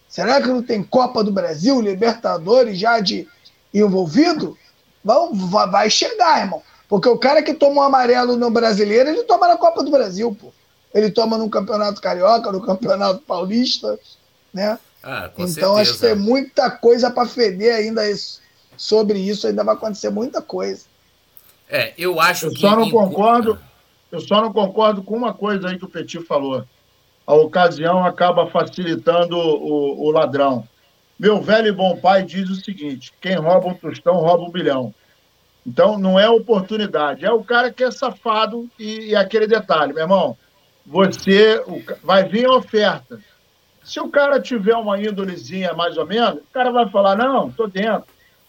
Será que não tem Copa do Brasil, Libertadores já de envolvido? Vamos, vai chegar, irmão. Porque o cara que toma um amarelo no brasileiro, ele toma na Copa do Brasil, pô. Ele toma no Campeonato Carioca, no Campeonato Paulista, né? Ah, então certeza. acho que tem muita coisa para feder ainda isso. sobre isso, ainda vai acontecer muita coisa. É, eu acho eu que. Só não concordo, eu só não concordo com uma coisa aí que o Petit falou. A ocasião acaba facilitando o, o ladrão. Meu velho e bom pai diz o seguinte: quem rouba um tostão rouba um bilhão. Então, não é oportunidade. É o cara que é safado e, e aquele detalhe, meu irmão. Você vai vir a oferta. Se o cara tiver uma índolezinha mais ou menos, o cara vai falar: não, tô dentro.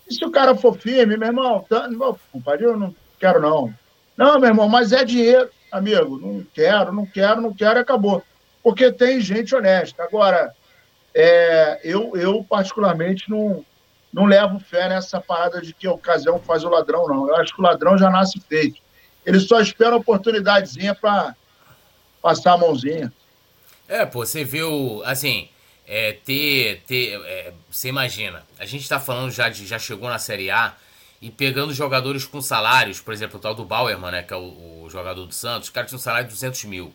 E se o cara for firme, meu irmão, tá, compadre, eu não quero não. Não, meu irmão, mas é dinheiro, amigo. Não quero, não quero, não quero, acabou. Porque tem gente honesta. Agora, é, eu, eu particularmente não, não levo fé nessa parada de que a ocasião faz o ladrão, não. Eu acho que o ladrão já nasce feito. Ele só espera a oportunidadezinha para passar a mãozinha. É, pô, você viu, assim, é, ter, ter é, você imagina, a gente tá falando já de, já chegou na Série A e pegando jogadores com salários, por exemplo, o tal do Bauerman, né, que é o, o jogador do Santos, o cara tinha um salário de 200 mil.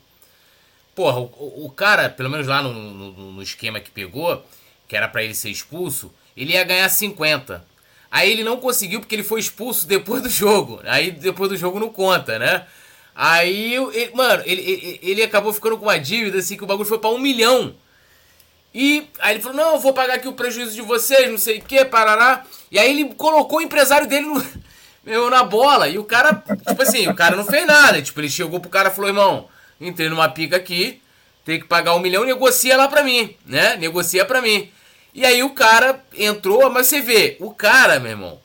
Porra, o, o cara, pelo menos lá no, no, no esquema que pegou, que era para ele ser expulso, ele ia ganhar 50. Aí ele não conseguiu porque ele foi expulso depois do jogo. Aí depois do jogo não conta, né? Aí, ele, mano, ele, ele, ele acabou ficando com uma dívida assim que o bagulho foi pra um milhão. E aí ele falou: Não, eu vou pagar aqui o prejuízo de vocês, não sei o que, parará. E aí ele colocou o empresário dele no, meu, na bola. E o cara, tipo assim, o cara não fez nada. Tipo, ele chegou pro cara e falou: Irmão, entrei numa pica aqui, tem que pagar um milhão, negocia lá pra mim, né? Negocia pra mim. E aí o cara entrou, mas você vê, o cara, meu irmão,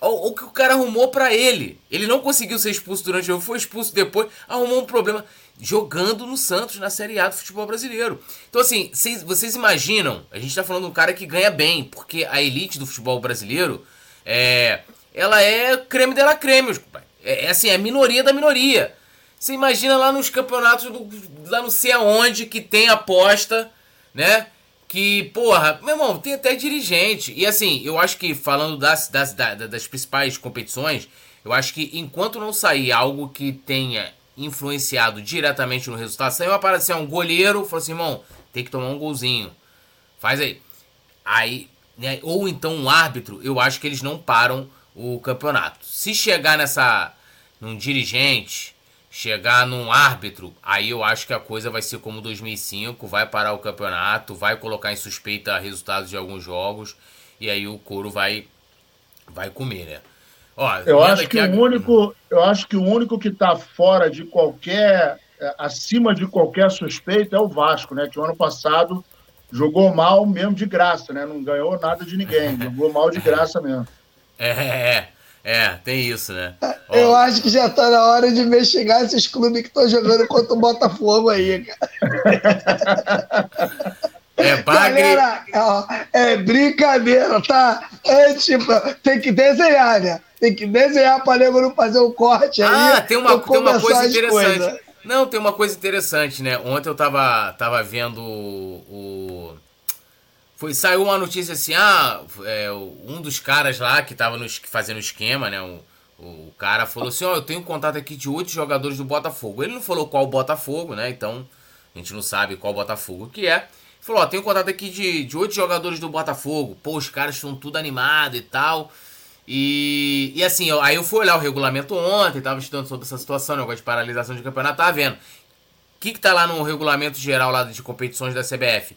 o, o que o cara arrumou para ele. Ele não conseguiu ser expulso durante o jogo, foi expulso depois, arrumou um problema jogando no Santos na Série A do futebol brasileiro. Então, assim, vocês, vocês imaginam, a gente tá falando de um cara que ganha bem, porque a elite do futebol brasileiro é. Ela é creme dela creme, é, é assim, é minoria da minoria. Você imagina lá nos campeonatos, do, lá não sei aonde, que tem aposta, né? que, porra, meu irmão, tem até dirigente. E assim, eu acho que falando das, das, das principais competições, eu acho que enquanto não sair algo que tenha influenciado diretamente no resultado, saiu aparecer um goleiro, falou assim, irmão, tem que tomar um golzinho. Faz aí. Aí, né, ou então um árbitro, eu acho que eles não param o campeonato. Se chegar nessa num dirigente chegar num árbitro, aí eu acho que a coisa vai ser como 2005, vai parar o campeonato, vai colocar em suspeita resultados de alguns jogos e aí o couro vai vai comer, né? Ó, eu acho que, a... o único, eu acho que o único que está fora de qualquer é, acima de qualquer suspeita é o Vasco, né? Que o ano passado jogou mal mesmo de graça, né? Não ganhou nada de ninguém, jogou mal de graça mesmo. É, é, é. É, tem isso, né? Eu Ó. acho que já tá na hora de investigar esses clubes que estão jogando contra o Botafogo aí, cara. É bagre... Galera, ó, é brincadeira, tá? É tipo, tem que desenhar, né? Tem que desenhar pra nego não fazer o um corte aí. Ah, tem uma, tem uma coisa interessante. Coisas. Não, tem uma coisa interessante, né? Ontem eu tava, tava vendo o foi, saiu uma notícia assim, ah, é, um dos caras lá que tava nos, fazendo esquema, né? O, o cara falou assim, ó, oh, eu tenho contato aqui de oito jogadores do Botafogo. Ele não falou qual Botafogo, né? Então, a gente não sabe qual Botafogo que é. Falou, ó, oh, tenho contato aqui de, de oito jogadores do Botafogo. Pô, os caras estão tudo animados e tal. E, e assim, aí eu fui olhar o regulamento ontem, tava estudando sobre essa situação, negócio de paralisação de campeonato, tava vendo. O que que tá lá no regulamento geral lá de competições da CBF?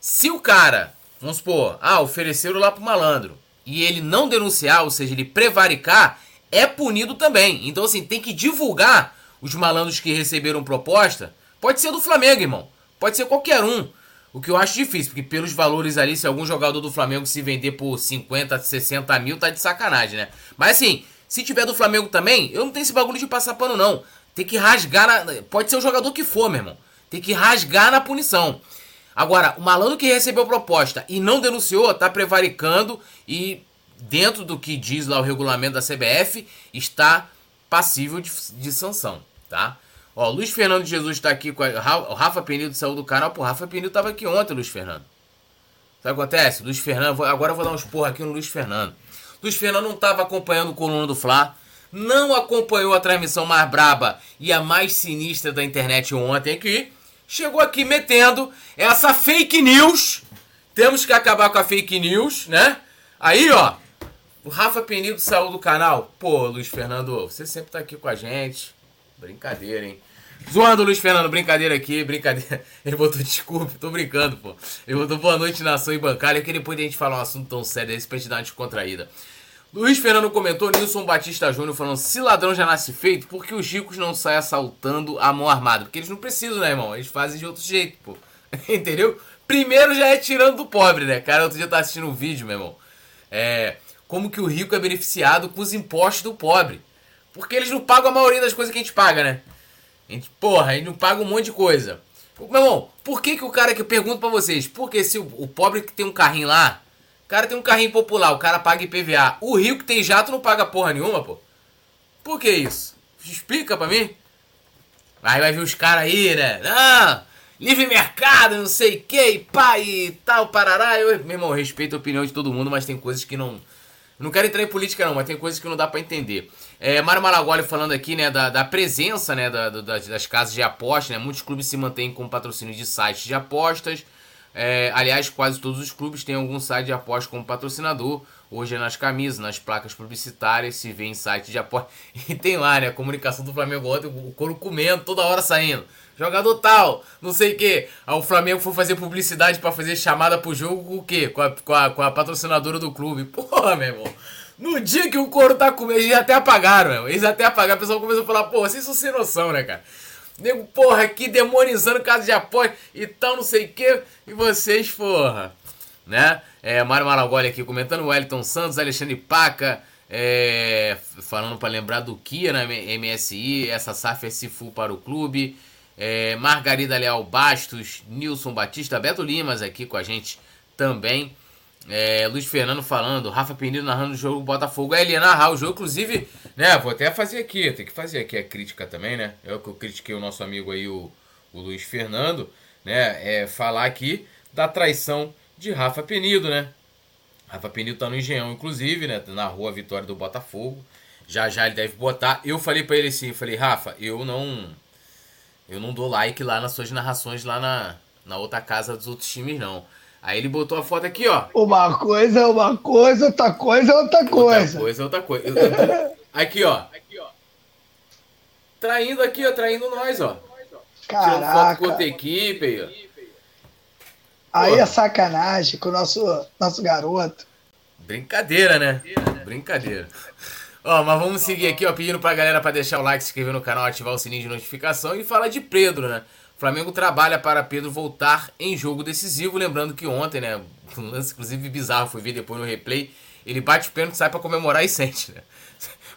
Se o cara Vamos supor, ah, ofereceram lá pro malandro. E ele não denunciar, ou seja, ele prevaricar, é punido também. Então, assim, tem que divulgar os malandros que receberam proposta. Pode ser do Flamengo, irmão. Pode ser qualquer um. O que eu acho difícil, porque pelos valores ali, se algum jogador do Flamengo se vender por 50, 60 mil, tá de sacanagem, né? Mas assim, se tiver do Flamengo também, eu não tenho esse bagulho de passar pano, não. Tem que rasgar na... Pode ser o jogador que for, meu irmão. Tem que rasgar na punição. Agora, o malandro que recebeu proposta e não denunciou, tá prevaricando e, dentro do que diz lá o regulamento da CBF, está passível de, de sanção, tá? Ó, Luiz Fernando Jesus está aqui com a, o Rafa Penido saiu do canal. Pô, Rafa Penido tava aqui ontem, Luiz Fernando. Sabe o que acontece? Luiz Fernando, agora eu vou dar uns porra aqui no Luiz Fernando. Luiz Fernando não estava acompanhando o coluna do Fla, não acompanhou a transmissão mais braba e a mais sinistra da internet ontem aqui chegou aqui metendo essa fake news. Temos que acabar com a fake news, né? Aí, ó, o Rafa Penido saiu do canal. Pô, Luiz Fernando, você sempre tá aqui com a gente. Brincadeira, hein? Zoando Luiz Fernando, brincadeira aqui, brincadeira. Ele botou desculpa, tô brincando, pô. Ele botou boa noite, nação e bancária, que depois a gente falar um assunto tão sério desse pra gente dar uma descontraída. Luiz Fernando comentou, Nilson Batista Júnior falando, se ladrão já nasce feito, por que os ricos não saem assaltando a mão armada? Porque eles não precisam, né, irmão? Eles fazem de outro jeito, pô. Entendeu? Primeiro já é tirando do pobre, né? Cara, outro dia tava assistindo um vídeo, meu irmão. É. Como que o rico é beneficiado com os impostos do pobre. Porque eles não pagam a maioria das coisas que a gente paga, né? A gente, porra, gente não paga um monte de coisa. Meu irmão, por que, que o cara que eu pergunto pra vocês, porque se o, o pobre que tem um carrinho lá, o cara tem um carrinho popular, o cara paga IPVA, o rico que tem jato não paga porra nenhuma, pô? Por que isso? Explica pra mim. Aí vai vir os caras aí, né? Ah, livre mercado, não sei o que, pá, e tal, parará. Eu, meu irmão, respeito a opinião de todo mundo, mas tem coisas que não. Não quero entrar em política, não, mas tem coisas que não dá para entender. É, Mário Malagoli falando aqui, né, da, da presença, né, da, da, das casas de aposta, né, muitos clubes se mantêm com patrocínio de sites de apostas, é, aliás, quase todos os clubes têm algum site de aposta como patrocinador, hoje é nas camisas, nas placas publicitárias, se vê em site de aposta, e tem lá, né, a comunicação do Flamengo. Ontem, o couro comendo, toda hora saindo, jogador tal, não sei o que, aí o Flamengo foi fazer publicidade para fazer chamada pro jogo com o quê? Com a, com a, com a patrocinadora do clube, porra, meu irmão. No dia que o couro tá comendo, eles até apagaram, meu. Eles até apagaram. O pessoal começou a falar, pô, vocês são sem noção, né, cara? Nego, porra, aqui demonizando casa de apoio e tal, não sei o que. E vocês, porra. Né? É, Mário Maragoli aqui comentando, Wellington Santos, Alexandre Paca. É, falando para lembrar do Kia na MSI, essa SAF é Sifu para o clube. É, Margarida Leal Bastos, Nilson Batista, Beto Limas aqui com a gente também. É, Luiz Fernando falando, Rafa Penido narrando o jogo Botafogo. É, ele ia narrar o jogo, inclusive, né? Vou até fazer aqui, tem que fazer aqui a crítica também, né? É o que eu critiquei o nosso amigo aí, o, o Luiz Fernando, né? É falar aqui da traição de Rafa Penido, né? Rafa Penido tá no Engenhão, inclusive, né? Narrou a vitória do Botafogo. Já já ele deve botar. Eu falei para ele assim, eu falei, Rafa, eu não. Eu não dou like lá nas suas narrações lá na, na outra casa dos outros times, não. Aí ele botou a foto aqui, ó. Uma coisa é uma coisa, outra coisa é outra coisa. Outra coisa é outra coisa. Aqui, ó. Aqui, ó. Traindo aqui, ó. Traindo nós, ó. Caraca. Tirando foto com outra equipe aí, ó. Aí é sacanagem com o nosso, nosso garoto. Brincadeira, né? Brincadeira. Ó, mas vamos seguir aqui, ó, pedindo pra galera pra deixar o like, se inscrever no canal, ativar o sininho de notificação e falar de Pedro, né? Flamengo trabalha para Pedro voltar em jogo decisivo. Lembrando que ontem, né? Um lance inclusive bizarro, fui ver depois no replay. Ele bate o pênalti, sai para comemorar e sente, né?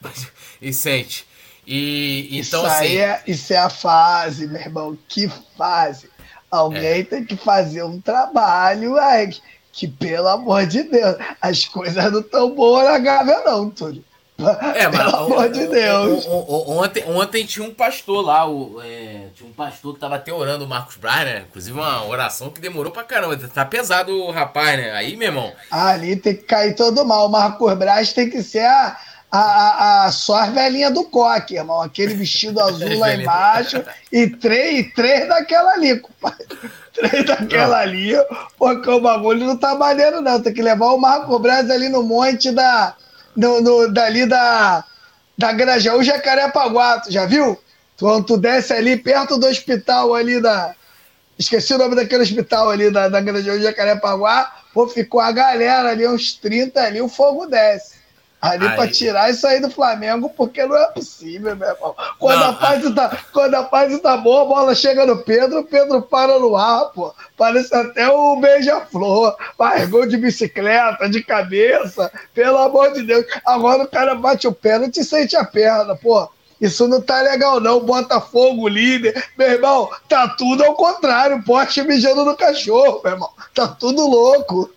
e sente. E então isso assim. É, isso é a fase, meu irmão. Que fase. Alguém é. tem que fazer um trabalho, é, que, pelo amor de Deus, as coisas não estão boas na Gávea, não, Túlio. É, mas, Pelo amor de Deus. Ontem, ontem tinha um pastor lá, o, é, tinha um pastor que tava até orando o Marcos Braz, né? Inclusive uma oração que demorou pra caramba. Tá pesado o rapaz, né? Aí, meu irmão. Ali tem que cair todo mal. O Marcos Braz tem que ser a, a, a, a só as velhinhas do coque, irmão. Aquele vestido azul lá embaixo e três, três daquela ali, compadre. Três daquela não. ali, porque o bagulho não tá maneiro, não. Tem que levar o Marcos Braz ali no monte da no, no, dali da, da Grajaú Jacarepaguá, tu já viu? Quando tu desce ali perto do hospital ali da. Esqueci o nome daquele hospital ali da, da Grajaú Jacarepaguá. Pô, ficou a galera ali, uns 30 ali, o fogo desce. Ali para tirar isso aí do Flamengo, porque não é possível, meu irmão. Quando, não, a fase tá, quando a fase tá boa, a bola chega no Pedro, o Pedro para no ar, pô. Parece até o beija-flor. Vai, gol de bicicleta, de cabeça, pelo amor de Deus. Agora o cara bate o pênalti e sente a perna, pô. Isso não tá legal, não. Botafogo, líder. Meu irmão, tá tudo ao contrário. Poste mijando no cachorro, meu irmão. Tá tudo louco.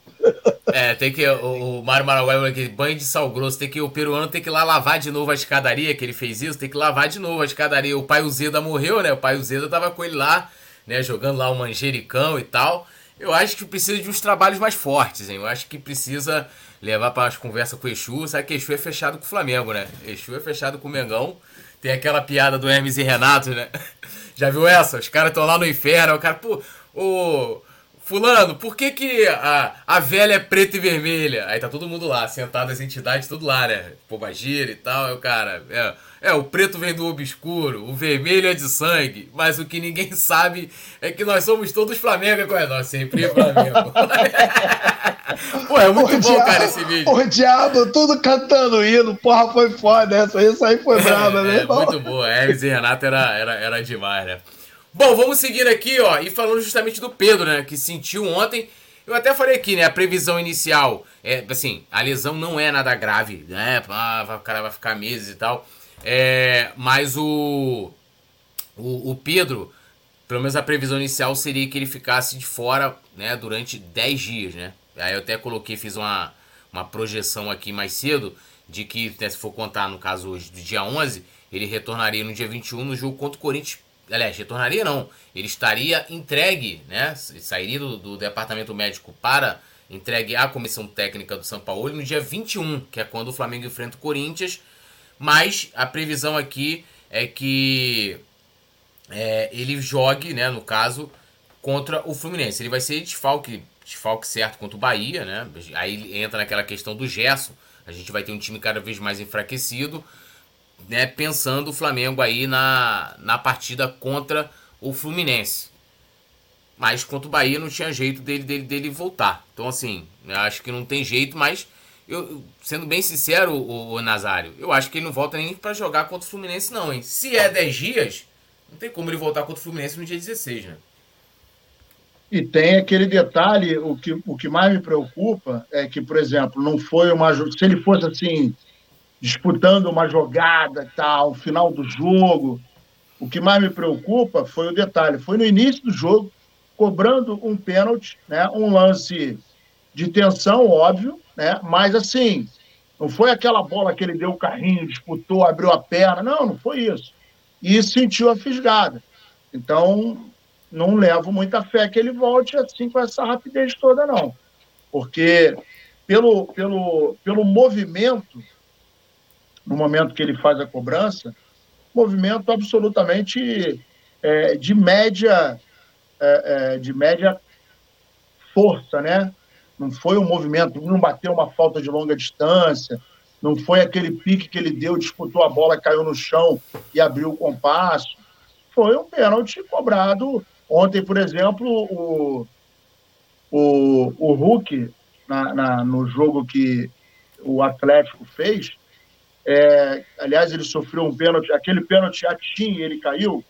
É, tem que. O, Mário Maraguai aqui, banho de sal grosso, tem que. O peruano tem que ir lá lavar de novo a escadaria, que ele fez isso, tem que lavar de novo a escadaria. O pai Uzeda morreu, né? O pai Uzeda tava com ele lá, né? Jogando lá o manjericão e tal. Eu acho que precisa de uns trabalhos mais fortes, hein? Eu acho que precisa levar para as conversas com o Exu. Sabe que Exu é fechado com o Flamengo, né? Exu é fechado com o Mengão. Tem aquela piada do Hermes e Renato, né? Já viu essa? Os caras estão lá no inferno, o cara, pô, o. Fulano, por que, que a, a velha é preta e vermelha? Aí tá todo mundo lá, sentado, as entidades tudo lá, né? Pombagira e tal. Aí o cara, é, é, o preto vem do obscuro, o vermelho é de sangue, mas o que ninguém sabe é que nós somos todos Flamengo, é nós sempre Flamengo. Pô, é muito o bom, diabo, cara, esse vídeo. O diabo, tudo cantando hino. Porra, foi foda essa. Isso aí foi brava, né? É, muito boa. Hermes e Renato era, era, era demais, né? Bom, vamos seguindo aqui, ó, e falando justamente do Pedro, né, que sentiu ontem. Eu até falei aqui, né, a previsão inicial é, assim, a lesão não é nada grave, né, ah, o cara vai ficar meses e tal. É, mas o, o, o Pedro, pelo menos a previsão inicial seria que ele ficasse de fora, né, durante 10 dias, né. Aí eu até coloquei, fiz uma, uma projeção aqui mais cedo, de que, né, se for contar no caso hoje, do dia 11, ele retornaria no dia 21 no jogo contra o Corinthians aliás, retornaria não, ele estaria entregue, né, sairia do, do, departamento médico para entregue à comissão técnica do São Paulo no dia 21, que é quando o Flamengo enfrenta o Corinthians, mas a previsão aqui é que é, ele jogue, né, no caso, contra o Fluminense. Ele vai ser desfalque, desfalque certo contra o Bahia, né, aí entra naquela questão do Gerson, a gente vai ter um time cada vez mais enfraquecido, né, pensando o Flamengo aí na, na partida contra o Fluminense. Mas contra o Bahia não tinha jeito dele, dele, dele voltar. Então, assim, eu acho que não tem jeito, mas eu, sendo bem sincero, o, o Nazário, eu acho que ele não volta nem para jogar contra o Fluminense, não, hein? Se é 10 dias, não tem como ele voltar contra o Fluminense no dia 16, né? E tem aquele detalhe, o que, o que mais me preocupa é que, por exemplo, não foi uma. Se ele fosse assim, disputando uma jogada, tal, final do jogo. O que mais me preocupa foi o detalhe, foi no início do jogo, cobrando um pênalti, né, um lance de tensão, óbvio, né, mas assim, não foi aquela bola que ele deu o carrinho, disputou, abriu a perna, não, não foi isso. E sentiu a fisgada. Então, não levo muita fé que ele volte assim com essa rapidez toda, não. Porque pelo, pelo, pelo movimento no momento que ele faz a cobrança, movimento absolutamente é, de média é, é, de média força, né? Não foi um movimento, não bateu uma falta de longa distância, não foi aquele pique que ele deu, disputou a bola, caiu no chão e abriu o compasso. Foi um pênalti cobrado. Ontem, por exemplo, o, o, o Hulk, na, na, no jogo que o Atlético fez, é, aliás, ele sofreu um pênalti, aquele pênalti atim, ele caiu,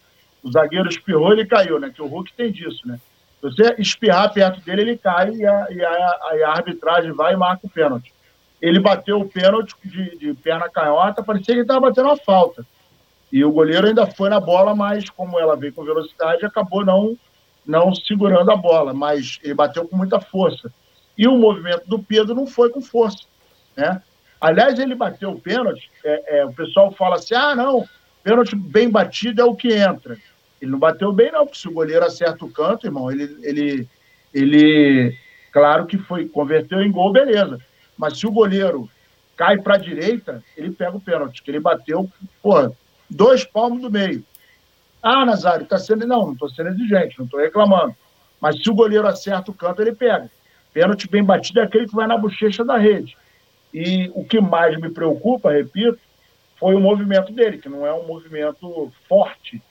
o zagueiro espirrou, ele caiu, né? Que o Hulk tem disso, né? Se você espirrar perto dele, ele cai e a, e a, a arbitragem vai e marca o pênalti. Ele bateu o pênalti de, de perna canhota, parecia que ele estava batendo uma falta. E o goleiro ainda foi na bola, mas como ela veio com velocidade, acabou não, não segurando a bola. Mas ele bateu com muita força. E o movimento do Pedro não foi com força, né? Aliás, ele bateu o pênalti, é, é, o pessoal fala assim: ah, não, pênalti bem batido é o que entra. Ele não bateu bem, não, porque se o goleiro acerta o canto, irmão, ele, ele, ele claro que foi, converteu em gol, beleza. Mas se o goleiro cai para a direita, ele pega o pênalti, que ele bateu, pô, dois palmos do meio. Ah, Nazário, tá sendo. Não, não estou sendo exigente, não estou reclamando. Mas se o goleiro acerta o canto, ele pega. Pênalti bem batido é aquele que vai na bochecha da rede. E o que mais me preocupa, repito, foi o movimento dele, que não é um movimento forte.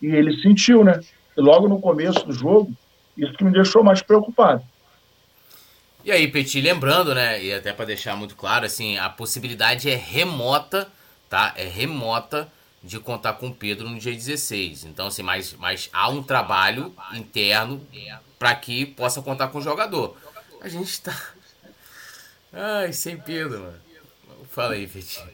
E ele sentiu, né? E logo no começo do jogo, isso que me deixou mais preocupado. E aí, Petit, lembrando, né, e até para deixar muito claro, assim, a possibilidade é remota, tá? É remota de contar com o Pedro no dia 16. Então, assim, mas, mas há um trabalho interno para que possa contar com o jogador. A gente está Ai, sem Pedro, mano. Fala aí, Vitinho.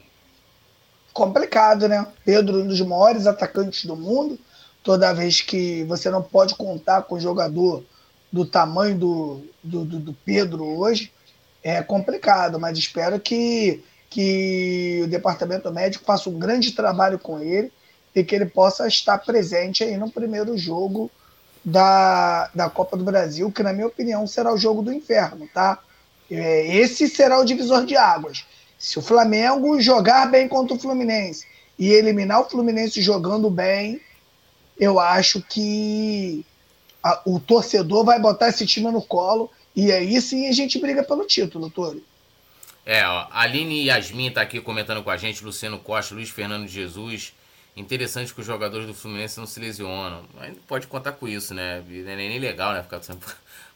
Complicado, né? Pedro, um dos maiores atacantes do mundo. Toda vez que você não pode contar com um jogador do tamanho do, do, do, do Pedro hoje, é complicado, mas espero que, que o departamento médico faça um grande trabalho com ele e que ele possa estar presente aí no primeiro jogo da, da Copa do Brasil, que na minha opinião será o jogo do inferno, tá? É, esse será o divisor de águas. Se o Flamengo jogar bem contra o Fluminense e eliminar o Fluminense jogando bem, eu acho que a, o torcedor vai botar esse time no colo e aí sim a gente briga pelo título, Toro. É, ó, Aline Yasmin tá aqui comentando com a gente, Luciano Costa, Luiz Fernando Jesus. Interessante que os jogadores do Fluminense não se lesionam. Mas pode contar com isso, né? Não é nem legal, né? Ficar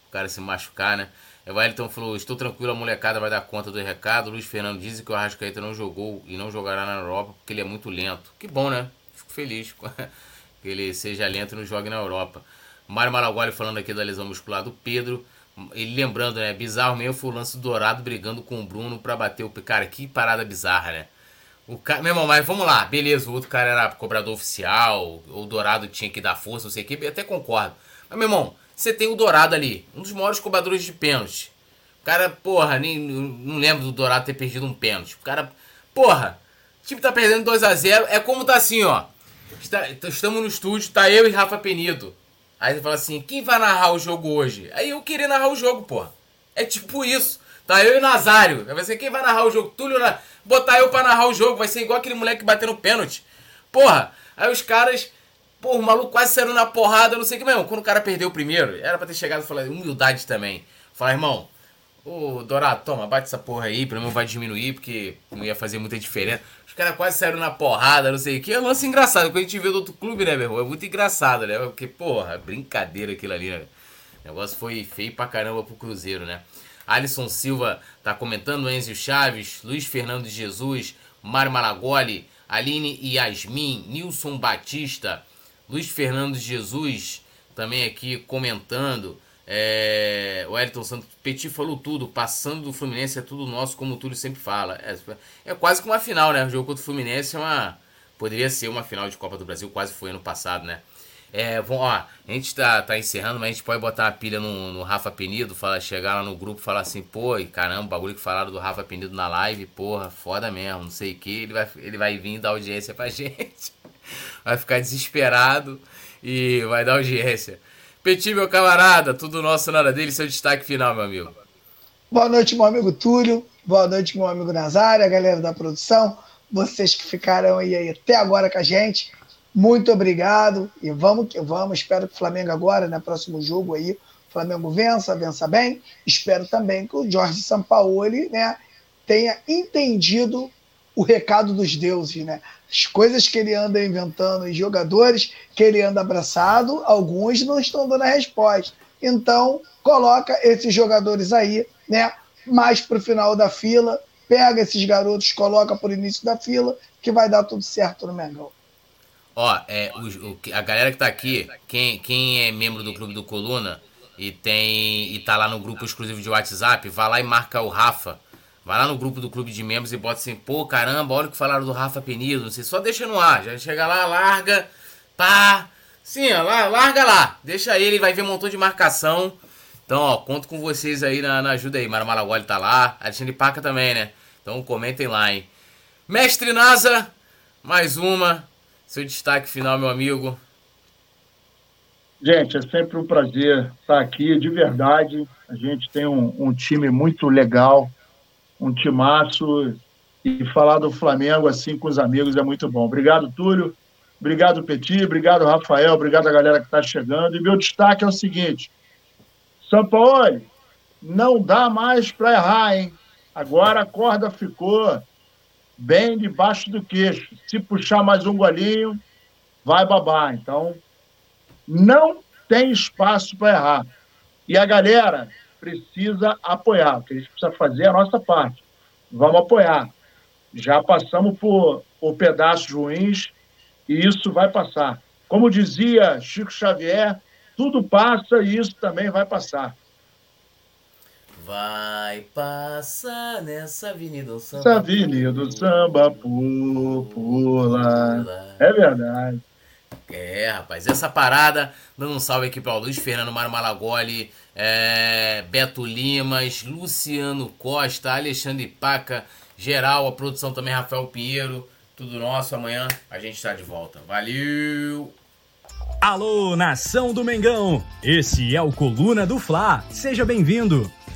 o cara se machucar, né? O Wellington falou: Estou tranquilo, a molecada vai dar conta do recado. Luiz Fernando diz que o Arrascaeta não jogou e não jogará na Europa porque ele é muito lento. Que bom, né? Fico feliz que ele seja lento e não jogue na Europa. Mário Malaguari falando aqui da lesão muscular do Pedro. Ele lembrando, né? Bizarro mesmo foi o lance do Dourado brigando com o Bruno para bater o. Cara, que parada bizarra, né? O cara, meu irmão, mas vamos lá, beleza, o outro cara era cobrador oficial, o Dourado tinha que dar força, não sei o que, até concordo. Mas, meu irmão, você tem o Dourado ali, um dos maiores cobradores de pênalti. O cara, porra, nem, não lembro do Dourado ter perdido um pênalti. O cara, porra, o time tá perdendo 2 a 0 É como tá assim, ó. Está, estamos no estúdio, tá eu e Rafa Penido. Aí você fala assim, quem vai narrar o jogo hoje? Aí eu queria narrar o jogo, porra. É tipo isso. Tá eu e Nazário. Vai ser quem vai narrar o jogo? Túlio, na... botar eu pra narrar o jogo. Vai ser igual aquele moleque batendo pênalti. Porra, aí os caras Pô, o maluco quase saiu na porrada, não sei o que mesmo. Quando o cara perdeu o primeiro, era pra ter chegado e falar humildade também. Falar, irmão, ô Dourado, toma, bate essa porra aí, pelo menos vai diminuir, porque não ia fazer muita diferença. Os caras quase saíram na porrada, não sei o que. É um lance engraçado. Quando a gente vê do outro clube, né, meu irmão? É muito engraçado, né? Porque, porra, brincadeira aquilo ali, né? O negócio foi feio pra caramba pro Cruzeiro, né? Alisson Silva tá comentando, Enzo Chaves, Luiz Fernando de Jesus, Mário Malagoli, Aline Yasmin, Nilson Batista, Luiz Fernando Jesus também aqui comentando. É, o Elton Santos Petit falou tudo, passando do Fluminense é tudo nosso, como o Túlio sempre fala. É, é quase que uma final, né? O jogo contra o Fluminense é uma. Poderia ser uma final de Copa do Brasil, quase foi ano passado, né? É, bom, ó, a gente tá, tá encerrando, mas a gente pode botar a pilha no, no Rafa Penido, falar, chegar lá no grupo e falar assim, pô, caramba, o bagulho que falaram do Rafa Penido na live, porra, foda mesmo, não sei o que, ele vai, ele vai vir dar audiência pra gente vai ficar desesperado e vai dar audiência. Petit, meu camarada, tudo nosso, nada dele, seu destaque final, meu amigo. Boa noite, meu amigo Túlio. Boa noite, meu amigo Nazário, a galera da produção. Vocês que ficaram aí até agora com a gente. Muito obrigado. E vamos que vamos. Espero que o Flamengo agora, no né, próximo jogo aí, o Flamengo vença, vença bem. Espero também que o Jorge Sampaoli né, tenha entendido o recado dos deuses, né? As coisas que ele anda inventando em jogadores que ele anda abraçado, alguns não estão dando a resposta. Então, coloca esses jogadores aí, né? Mais para o final da fila, pega esses garotos, coloca por início da fila, que vai dar tudo certo no Mengão. Ó, é, o, o, a galera que tá aqui, quem, quem é membro do Clube do Coluna e tem e tá lá no grupo exclusivo de WhatsApp, vai lá e marca o Rafa Vai lá no grupo do clube de membros e bota assim, pô, caramba, olha o que falaram do Rafa Penido, não sei, só deixa no ar, já chega lá, larga, pá, sim, ó, lá, larga lá, deixa ele, vai ver um montão de marcação. Então, ó, conto com vocês aí na, na ajuda aí, Mara Malagoli tá lá, Alexandre Paca também, né? Então comentem lá, hein. Mestre Nasa, mais uma, seu destaque final, meu amigo. Gente, é sempre um prazer estar aqui, de verdade. A gente tem um, um time muito legal, um timaço e falar do Flamengo assim com os amigos é muito bom. Obrigado, Túlio. Obrigado, Petit. Obrigado, Rafael. Obrigado a galera que está chegando. E meu destaque é o seguinte: São Paulo, não dá mais para errar, hein? Agora a corda ficou bem debaixo do queixo. Se puxar mais um golinho, vai babar. Então, não tem espaço para errar. E a galera precisa apoiar. O que a gente precisa fazer é a nossa parte. Vamos apoiar. Já passamos por, por pedaços ruins e isso vai passar. Como dizia Chico Xavier, tudo passa e isso também vai passar. Vai passar nessa avenida do samba. Essa avenida do samba pula. É verdade. É, rapaz, essa parada, dando um salve aqui para o Luiz Fernando Mário Malagoli, é, Beto Limas, Luciano Costa, Alexandre Paca, geral, a produção também, Rafael Pinheiro, tudo nosso. Amanhã a gente está de volta. Valeu! Alô, nação do Mengão! Esse é o Coluna do Fla. Seja bem-vindo!